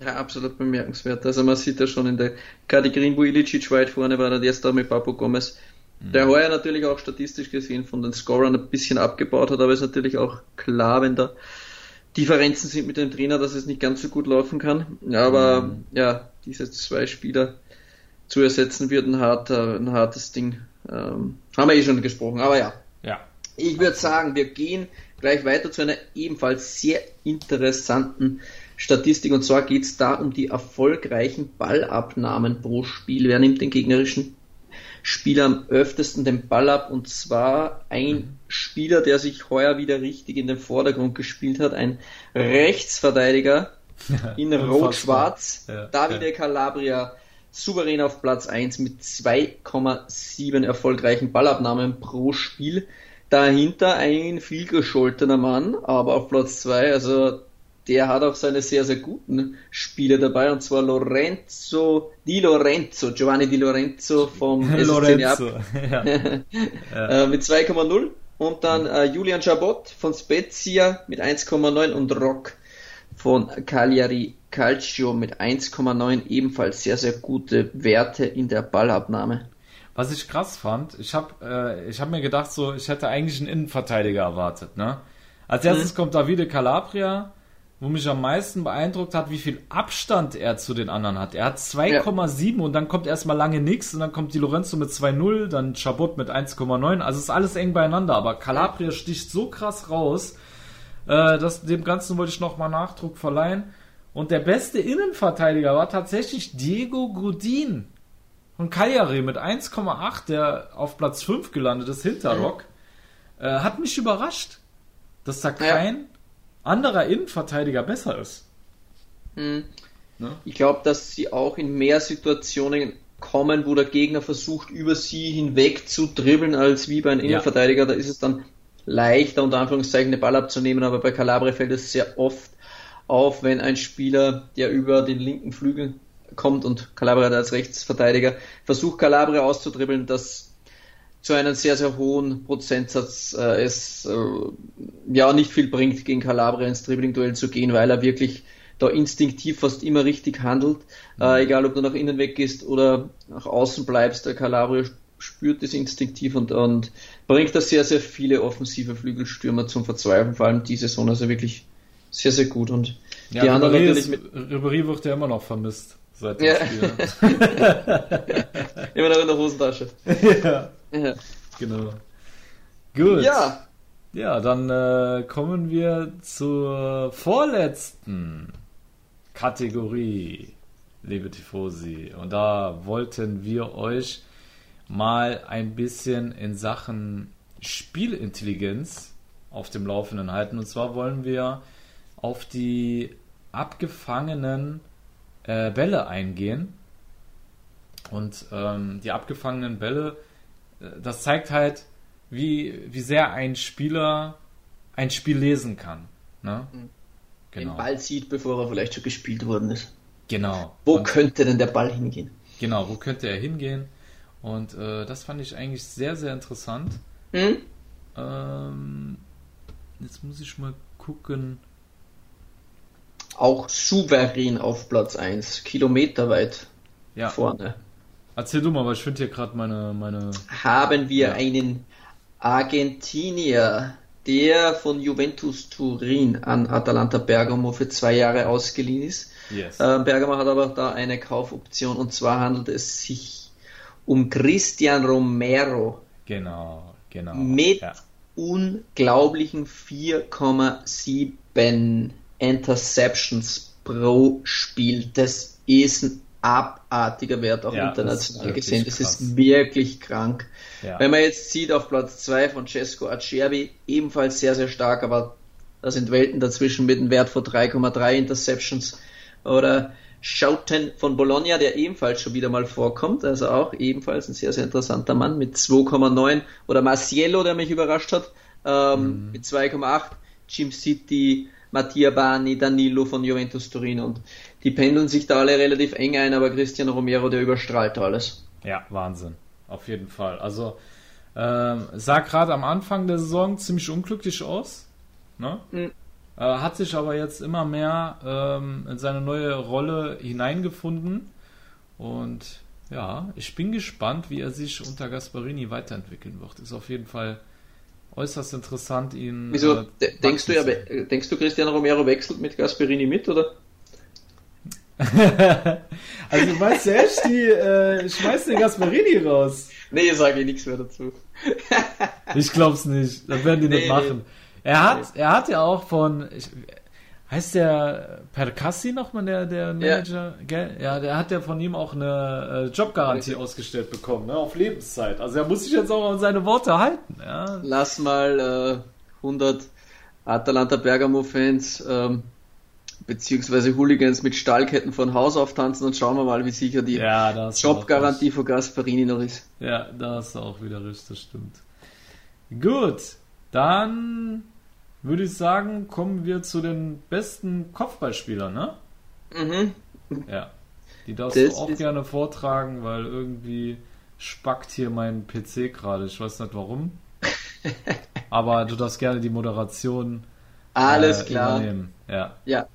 Ja, absolut bemerkenswert. Also man sieht ja schon in der Kategorie, wo Ilicic weit vorne war, der erste mit Papo Gomez. Mhm. Der heuer natürlich auch statistisch gesehen von den Scorern ein bisschen abgebaut hat, aber ist natürlich auch klar, wenn da Differenzen sind mit dem Trainer, dass es nicht ganz so gut laufen kann. Aber mhm. ja, diese zwei Spieler zu ersetzen wird ein, harter, ein hartes Ding. Ähm, haben wir eh schon gesprochen, aber ja. ja. Ich würde sagen, wir gehen gleich weiter zu einer ebenfalls sehr interessanten Statistik. Und zwar geht es da um die erfolgreichen Ballabnahmen pro Spiel. Wer nimmt den gegnerischen Spieler am öftesten den Ball ab und zwar ein mhm. Spieler, der sich heuer wieder richtig in den Vordergrund gespielt hat, ein Rechtsverteidiger <laughs> in Rot-Schwarz, ja, Davide ja. Calabria, souverän auf Platz 1 mit 2,7 erfolgreichen Ballabnahmen pro Spiel. Dahinter ein vielgescholtener Mann, aber auf Platz 2, also der hat auch seine sehr, sehr guten Spiele dabei, und zwar Lorenzo Di Lorenzo, Giovanni Di Lorenzo vom <laughs> Lorenzo. <laughs> ja. <laughs> ja. Äh, mit 2,0 und dann äh, Julian Chabot von Spezia mit 1,9 und Rock von Cagliari Calcio mit 1,9 ebenfalls sehr, sehr gute Werte in der Ballabnahme. Was ich krass fand, ich habe äh, hab mir gedacht, so ich hätte eigentlich einen Innenverteidiger erwartet. Ne? Als erstes mhm. kommt Davide Calabria, wo mich am meisten beeindruckt hat, wie viel Abstand er zu den anderen hat. Er hat 2,7 ja. und dann kommt erstmal lange nichts und dann kommt die Lorenzo mit 2,0, dann Chabot mit 1,9. Also ist alles eng beieinander, aber Calabria sticht so krass raus, äh, dass dem Ganzen wollte ich nochmal Nachdruck verleihen. Und der beste Innenverteidiger war tatsächlich Diego Godin von Cagliari mit 1,8, der auf Platz 5 gelandet ist, hinter Rock. Mhm. Äh, hat mich überrascht, dass da kein ja anderer Innenverteidiger besser ist. Hm. Ne? Ich glaube, dass sie auch in mehr Situationen kommen, wo der Gegner versucht, über sie hinweg zu dribbeln, als wie bei einem Innenverteidiger. Da ist es dann leichter, unter Anführungszeichen, den Ball abzunehmen, aber bei Calabria fällt es sehr oft auf, wenn ein Spieler, der über den linken Flügel kommt und Calabria als Rechtsverteidiger versucht, Calabria auszudribbeln, dass zu einem sehr, sehr hohen Prozentsatz äh, es äh, ja nicht viel bringt, gegen Calabria ins Dribbling-Duell zu gehen, weil er wirklich da instinktiv fast immer richtig handelt. Mhm. Äh, egal, ob du nach innen weggehst oder nach außen bleibst, der Calabria spürt das instinktiv und, und bringt da sehr, sehr viele offensive Flügelstürmer zum Verzweifeln, vor allem diese Saison, also wirklich sehr, sehr gut. Und ja, die anderen natürlich mit. Ribéry wird ja immer noch vermisst seit dem ja. Spiel. <laughs> immer noch in der Hosentasche. ja. ja. Genau. Gut. Ja. Ja, dann äh, kommen wir zur vorletzten Kategorie, liebe Tifosi. Und da wollten wir euch mal ein bisschen in Sachen Spielintelligenz auf dem Laufenden halten. Und zwar wollen wir auf die abgefangenen äh, Bälle eingehen. Und ähm, die abgefangenen Bälle, äh, das zeigt halt, wie, wie sehr ein Spieler ein Spiel lesen kann. Ne? Mhm. Genau. Den Ball sieht, bevor er vielleicht schon gespielt worden ist. Genau. Wo Und, könnte denn der Ball hingehen? Genau, wo könnte er hingehen? Und äh, das fand ich eigentlich sehr, sehr interessant. Mhm. Ähm, jetzt muss ich mal gucken. Auch souverän auf Platz 1, kilometerweit ja. vorne. Erzähl du mal, weil ich finde hier gerade meine, meine. Haben wir ja. einen Argentinier, der von Juventus Turin an Atalanta Bergamo für zwei Jahre ausgeliehen ist. Yes. Äh, Bergamo hat aber da eine Kaufoption und zwar handelt es sich um Christian Romero. Genau, genau. Mit ja. unglaublichen 4,7 Interceptions pro Spiel. Das ist ein abartiger Wert, auch ja, international das gesehen. Das krass. ist wirklich krank. Ja. Wenn man jetzt sieht, auf Platz 2 Francesco Acerbi, ebenfalls sehr, sehr stark, aber da sind Welten dazwischen mit einem Wert von 3,3 Interceptions. Oder Schouten von Bologna, der ebenfalls schon wieder mal vorkommt, also auch ebenfalls ein sehr, sehr interessanter Mann mit 2,9. Oder Marciello, der mich überrascht hat, ähm, mhm. mit 2,8. Jim City, Mattia Bani, Danilo von Juventus Turin und die pendeln sich da alle relativ eng ein, aber Cristiano Romero, der überstrahlt alles. Ja, Wahnsinn. Auf jeden Fall. Also ähm, sah gerade am Anfang der Saison ziemlich unglücklich aus. Ne? Mhm. Äh, hat sich aber jetzt immer mehr ähm, in seine neue Rolle hineingefunden. Und ja, ich bin gespannt, wie er sich unter Gasparini weiterentwickeln wird. Ist auf jeden Fall äußerst interessant, ihn. Wieso äh, denkst du ja, denkst du, Cristiano Romero wechselt mit Gasperini mit, oder? <laughs> also du meinst echt, die äh, schmeißen den Gasparini raus. Nee, sage ich nichts mehr dazu. ich glaub's nicht. Das werden die nee, nicht machen. Nee. Er hat, er hat ja auch von, ich, heißt der Percassi nochmal, der, der Manager? Ja. ja, der hat ja von ihm auch eine äh, Jobgarantie ausgestellt bekommen, ne, auf Lebenszeit. Also er muss sich jetzt auch an seine Worte halten. Ja. Lass mal äh, 100 Atalanta Bergamo-Fans ähm, beziehungsweise Hooligans mit Stahlketten von Haus auftanzen und schauen wir mal, wie sicher die ja, Jobgarantie von Gasparini noch ist. Ja, da hast du auch wieder recht, das stimmt. Gut, dann würde ich sagen, kommen wir zu den besten Kopfballspielern, ne? Mhm. Ja. Die darfst das du auch gerne vortragen, weil irgendwie spackt hier mein PC gerade. Ich weiß nicht warum. <laughs> Aber du darfst gerne die Moderation Alles äh, klar. übernehmen. Ja. ja.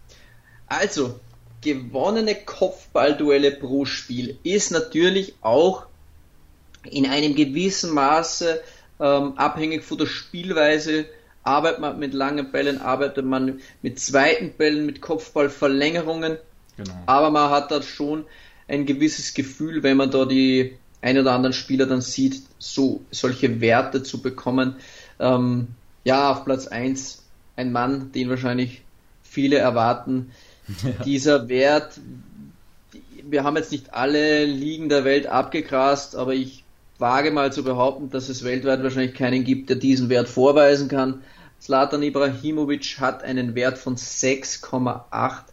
Also, gewonnene Kopfballduelle pro Spiel ist natürlich auch in einem gewissen Maße ähm, abhängig von der Spielweise. Arbeitet man mit langen Bällen, arbeitet man mit zweiten Bällen, mit Kopfballverlängerungen. Genau. Aber man hat da schon ein gewisses Gefühl, wenn man da die ein oder anderen Spieler dann sieht, so solche Werte zu bekommen. Ähm, ja, auf Platz 1 ein Mann, den wahrscheinlich viele erwarten, <laughs> ja. Dieser Wert, wir haben jetzt nicht alle Ligen der Welt abgegrast, aber ich wage mal zu behaupten, dass es weltweit wahrscheinlich keinen gibt, der diesen Wert vorweisen kann. Zlatan Ibrahimovic hat einen Wert von 6,8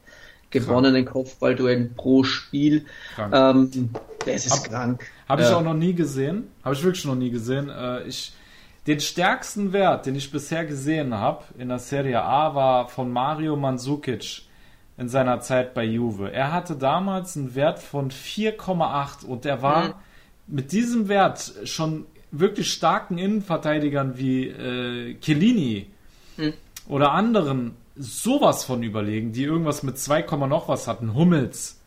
gewonnenen Kopfballduellen pro Spiel. Ähm, das ist Hab, krank. Habe ich ja. auch noch nie gesehen. Habe ich wirklich noch nie gesehen. Äh, ich Den stärksten Wert, den ich bisher gesehen habe in der Serie A, war von Mario Mandzukic in seiner Zeit bei Juve. Er hatte damals einen Wert von 4,8 und er war mhm. Mit diesem Wert schon wirklich starken Innenverteidigern wie äh, Chiellini mhm. oder anderen sowas von überlegen, die irgendwas mit 2, noch was hatten. Hummels.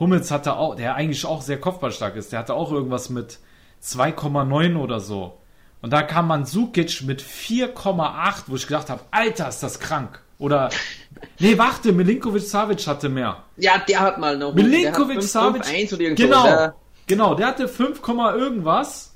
Hummels hatte auch, der eigentlich auch sehr kopfballstark ist, der hatte auch irgendwas mit 2,9 oder so. Und da kam man Sukic mit 4,8, wo ich gedacht habe, Alter, ist das krank. Oder, <laughs> nee, warte, Milinkovic Savic hatte mehr. Ja, der hat mal noch. Milinkovic Savic. Genau, ja. Genau, der hatte 5, irgendwas.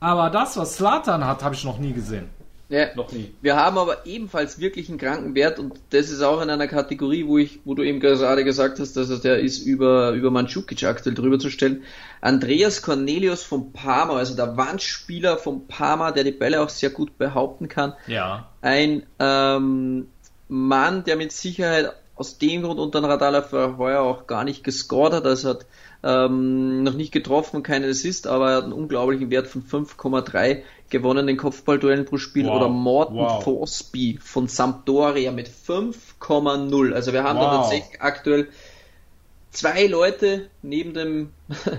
Aber das, was Slatan hat, habe ich noch nie gesehen. Ja, noch nie. Wir haben aber ebenfalls wirklich einen kranken Wert und das ist auch in einer Kategorie, wo ich, wo du eben gerade gesagt hast, dass es der ist über, über Mandzukic aktuell drüber zu stellen. Andreas Cornelius von Parma, also der Wandspieler von Parma, der die Bälle auch sehr gut behaupten kann. Ja. Ein ähm, Mann, der mit Sicherheit aus dem Grund unter den Radar für heuer auch gar nicht gescored hat. Also hat ähm, noch nicht getroffen, keinen Assist, aber er hat einen unglaublichen Wert von 5,3 gewonnenen Kopfballduellen pro Spiel. Wow. Oder Morten wow. Forsby von Sampdoria mit 5,0. Also wir haben wow. da tatsächlich aktuell zwei Leute neben dem <laughs>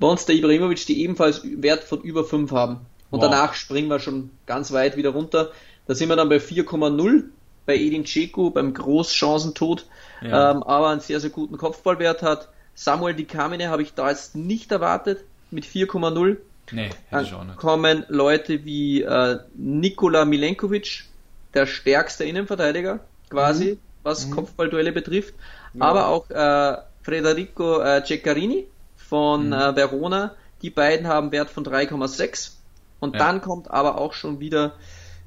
Monster Ibrahimovic, die ebenfalls Wert von über 5 haben. Und wow. danach springen wir schon ganz weit wieder runter. Da sind wir dann bei 4,0 bei Edin Dzeko beim Großchancentod, ja. ähm, aber einen sehr, sehr guten Kopfballwert hat. Samuel Di Camine habe ich da jetzt nicht erwartet mit 4,0. Nee, hätte ich auch nicht. kommen Leute wie äh, Nikola Milenkovic, der stärkste Innenverteidiger, quasi, mhm. was mhm. Kopfballduelle betrifft. Ja. Aber auch äh, Federico äh, Ceccarini von mhm. äh, Verona. Die beiden haben Wert von 3,6. Und ja. dann kommt aber auch schon wieder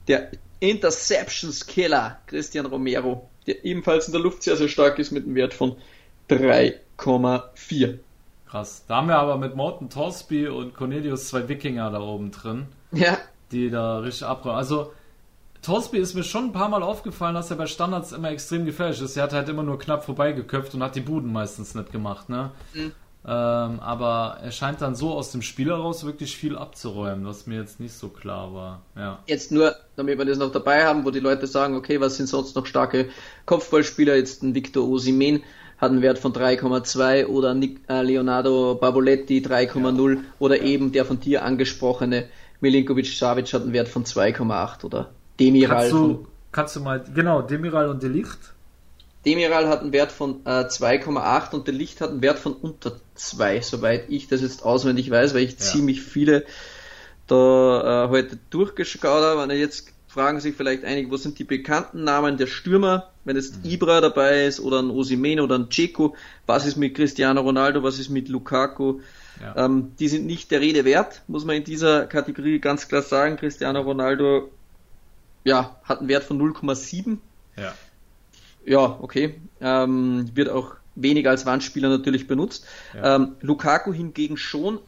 der Interceptions Killer Christian Romero, der ebenfalls in der Luft sehr, sehr stark ist mit einem Wert von 3,4. Krass. Da haben wir aber mit Morten Torsby und Cornelius zwei Wikinger da oben drin. Ja. Die da richtig abräumen. Also, Torsby ist mir schon ein paar Mal aufgefallen, dass er bei Standards immer extrem gefährlich ist. Er hat halt immer nur knapp vorbeigeköpft und hat die Buden meistens nicht gemacht, ne? Mhm. Ähm, aber er scheint dann so aus dem Spiel heraus wirklich viel abzuräumen, was mir jetzt nicht so klar war. Ja. Jetzt nur, damit wir das noch dabei haben, wo die Leute sagen, okay, was sind sonst noch starke Kopfballspieler? Jetzt ein Victor Osimen hat einen Wert von 3,2 oder äh, Leonardo Bavoletti 3,0 ja. oder eben der von dir angesprochene Milinkovic Savic hat einen Wert von 2,8 oder Demiral. Kannst du, kannst du mal, genau, Demiral und Delicht? Demiral hat einen Wert von äh, 2,8 und Delicht hat einen Wert von unter 2, soweit ich das jetzt auswendig weiß, weil ich ja. ziemlich viele da äh, heute durchgeschaut habe. Wenn jetzt fragen sich vielleicht einige, wo sind die bekannten Namen der Stürmer? Wenn jetzt mhm. Ibra dabei ist oder ein Osimen oder ein Ceco, was ist mit Cristiano Ronaldo, was ist mit Lukaku? Ja. Ähm, die sind nicht der Rede wert, muss man in dieser Kategorie ganz klar sagen. Cristiano Ronaldo ja, hat einen Wert von 0,7. Ja. Ja, okay. Ähm, wird auch weniger als Wandspieler natürlich benutzt. Ja. Ähm, Lukaku hingegen schon,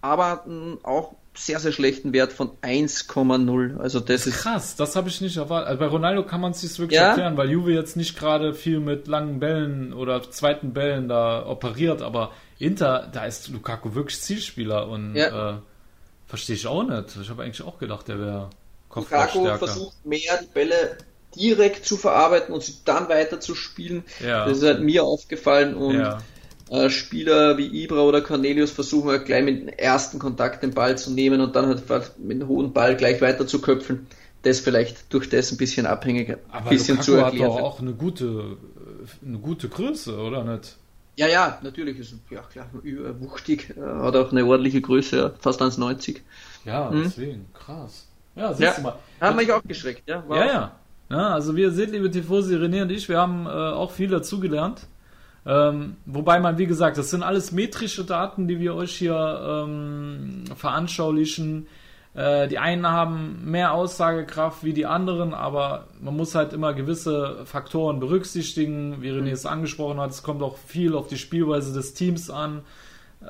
aber auch sehr, sehr schlechten Wert von 1,0. Also das, ist krass, das habe ich nicht erwartet. Also bei Ronaldo kann man es sich wirklich ja? erklären, weil Juve jetzt nicht gerade viel mit langen Bällen oder zweiten Bällen da operiert, aber Inter, da ist Lukaku wirklich Zielspieler und ja. äh, verstehe ich auch nicht. Ich habe eigentlich auch gedacht, der wäre Lukaku versucht mehr die Bälle direkt zu verarbeiten und sie dann weiter zu spielen. Ja. Das ist halt mir aufgefallen und ja. Äh, Spieler wie Ibra oder Cornelius versuchen halt gleich mit dem ersten Kontakt den Ball zu nehmen und dann halt mit dem hohen Ball gleich weiter zu köpfen. Das vielleicht durch das ein bisschen abhängig, ein bisschen Lukaku zu erklären. hat auch eine gute, eine gute Größe, oder nicht? Ja, ja, natürlich ist ja klar, wuchtig, hat auch eine ordentliche Größe, fast 1,90. Ja, hm? deswegen, krass. Ja, siehst ja, du mal. Hat mich auch geschreckt, ja. Wow. Ja, ja. Ja, also wie ihr seht, liebe Tifosi, René und ich, wir haben äh, auch viel dazugelernt. Ähm, wobei man, wie gesagt, das sind alles metrische Daten, die wir euch hier ähm, veranschaulichen. Äh, die einen haben mehr Aussagekraft wie die anderen, aber man muss halt immer gewisse Faktoren berücksichtigen. Wie René es angesprochen hat, es kommt auch viel auf die Spielweise des Teams an.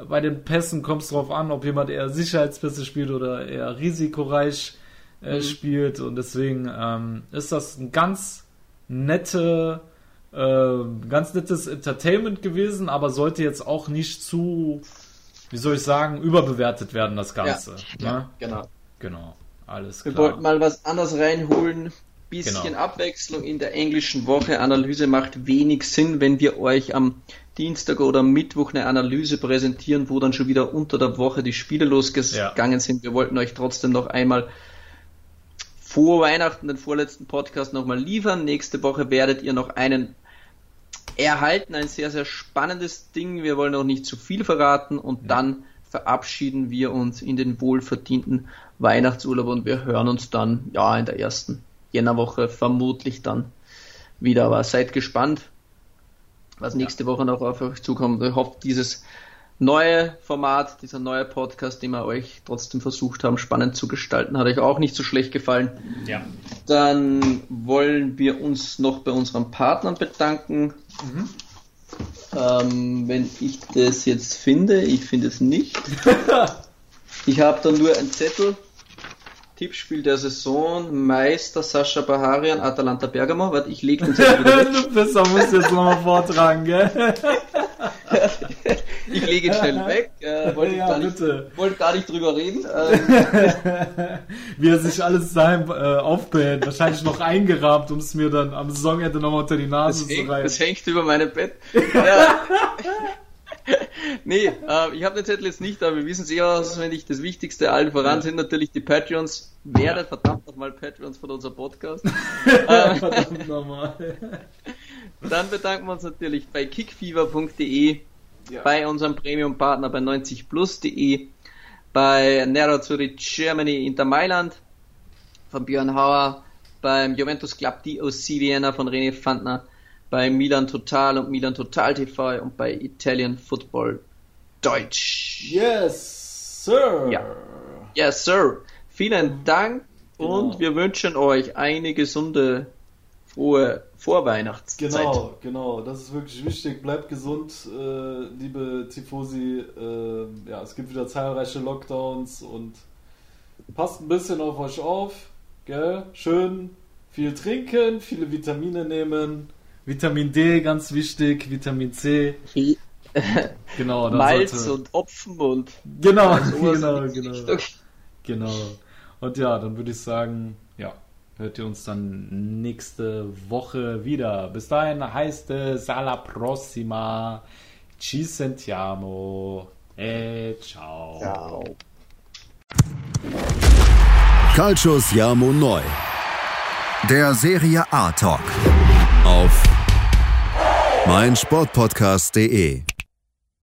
Bei den Pässen kommt es darauf an, ob jemand eher Sicherheitspässe spielt oder eher risikoreich äh, mhm. spielt. Und deswegen ähm, ist das ein ganz nette äh, ganz nettes Entertainment gewesen, aber sollte jetzt auch nicht zu, wie soll ich sagen, überbewertet werden, das Ganze. Ja, ne? genau. Genau. Alles Wir klar. wollten mal was anderes reinholen. Bisschen Genau. Abwechslung in der englischen Woche. Analyse macht wenig Sinn, wenn wir euch am Dienstag oder Mittwoch eine Analyse präsentieren, wo dann schon wieder unter der Woche die Spiele losgegangen sind. Wir wollten euch trotzdem noch einmal vor Weihnachten den vorletzten Podcast nochmal liefern. Nächste Woche werdet ihr noch einen erhalten. Ein sehr, sehr spannendes Ding. Wir wollen auch nicht zu viel verraten und dann verabschieden wir uns in den wohlverdienten Weihnachtsurlaub und wir hören uns dann ja in der ersten Jännerwoche vermutlich dann wieder. Aber seid gespannt, was nächste Woche noch auf euch zukommt. Ich hoffe, dieses neue Format, dieser neue Podcast, den wir euch trotzdem versucht haben, spannend zu gestalten, hat euch auch nicht so schlecht gefallen. Ja. Dann wollen wir uns noch bei unseren Partnern bedanken. Ähm, wenn ich das jetzt finde, ich finde es nicht. <laughs> ich habe da nur einen Zettel. Tippspiel der Saison, Meister Sascha Baharian, Atalanta Bergamo. Warte, ich lege den Zettel wieder <laughs> weg. Besser muss jetzt nochmal vortragen, gell? <laughs> Ich lege ihn schnell <laughs> weg. Äh, wollte, Ja, gar nicht, wollte gar nicht drüber reden. Ähm, <laughs> Wie er sich alles daheim äh, aufbehält. Wahrscheinlich noch eingerahmt, um es mir dann am Saisonende nochmal unter die Nase Das zu reiben. das hängt über meinem Bett. <laughs> Ja. nee, äh, ich habe den Zettel jetzt nicht, aber wir wissen es eh auswendig. Das Wichtigste allen voran sind natürlich die Patreons. Werdet verdammt nochmal Patreons von unserem Podcast. Verdammt nochmal. Dann bedanken wir uns natürlich bei kickfever.de, bei unserem Premium-Partner bei 90plus.de, bei Nero Zurich Germany Inter Mailand von Björn Hauer, beim Juventus Club DOC Vienna von René Fandner, bei Milan Total und Milan Total TV und bei Italian Football Deutsch. Yes, Sir. Ja. Yes, Sir. Vielen Dank und wir wünschen euch eine gesunde, frohe Vorweihnachtszeit. Genau, genau, das ist wirklich wichtig. Bleibt gesund, äh, liebe Tifosi. Äh, ja, es gibt wieder zahlreiche Lockdowns und passt ein bisschen auf euch auf. Gell? Schön viel trinken, viele Vitamine nehmen. Vitamin D, ganz wichtig, Vitamin C. <laughs> Genau, da Malz sollte- und Opfen und Genau, <laughs> genau, genau. Genau. Und ja, dann würde ich sagen, hört ihr uns dann nächste Woche wieder. Bis dahin heißt es alla prossima. Ci sentiamo. E ciao. Ciao. Calcio Siamo Neu. Der Serie A Talk. Auf meinsportpodcast.de.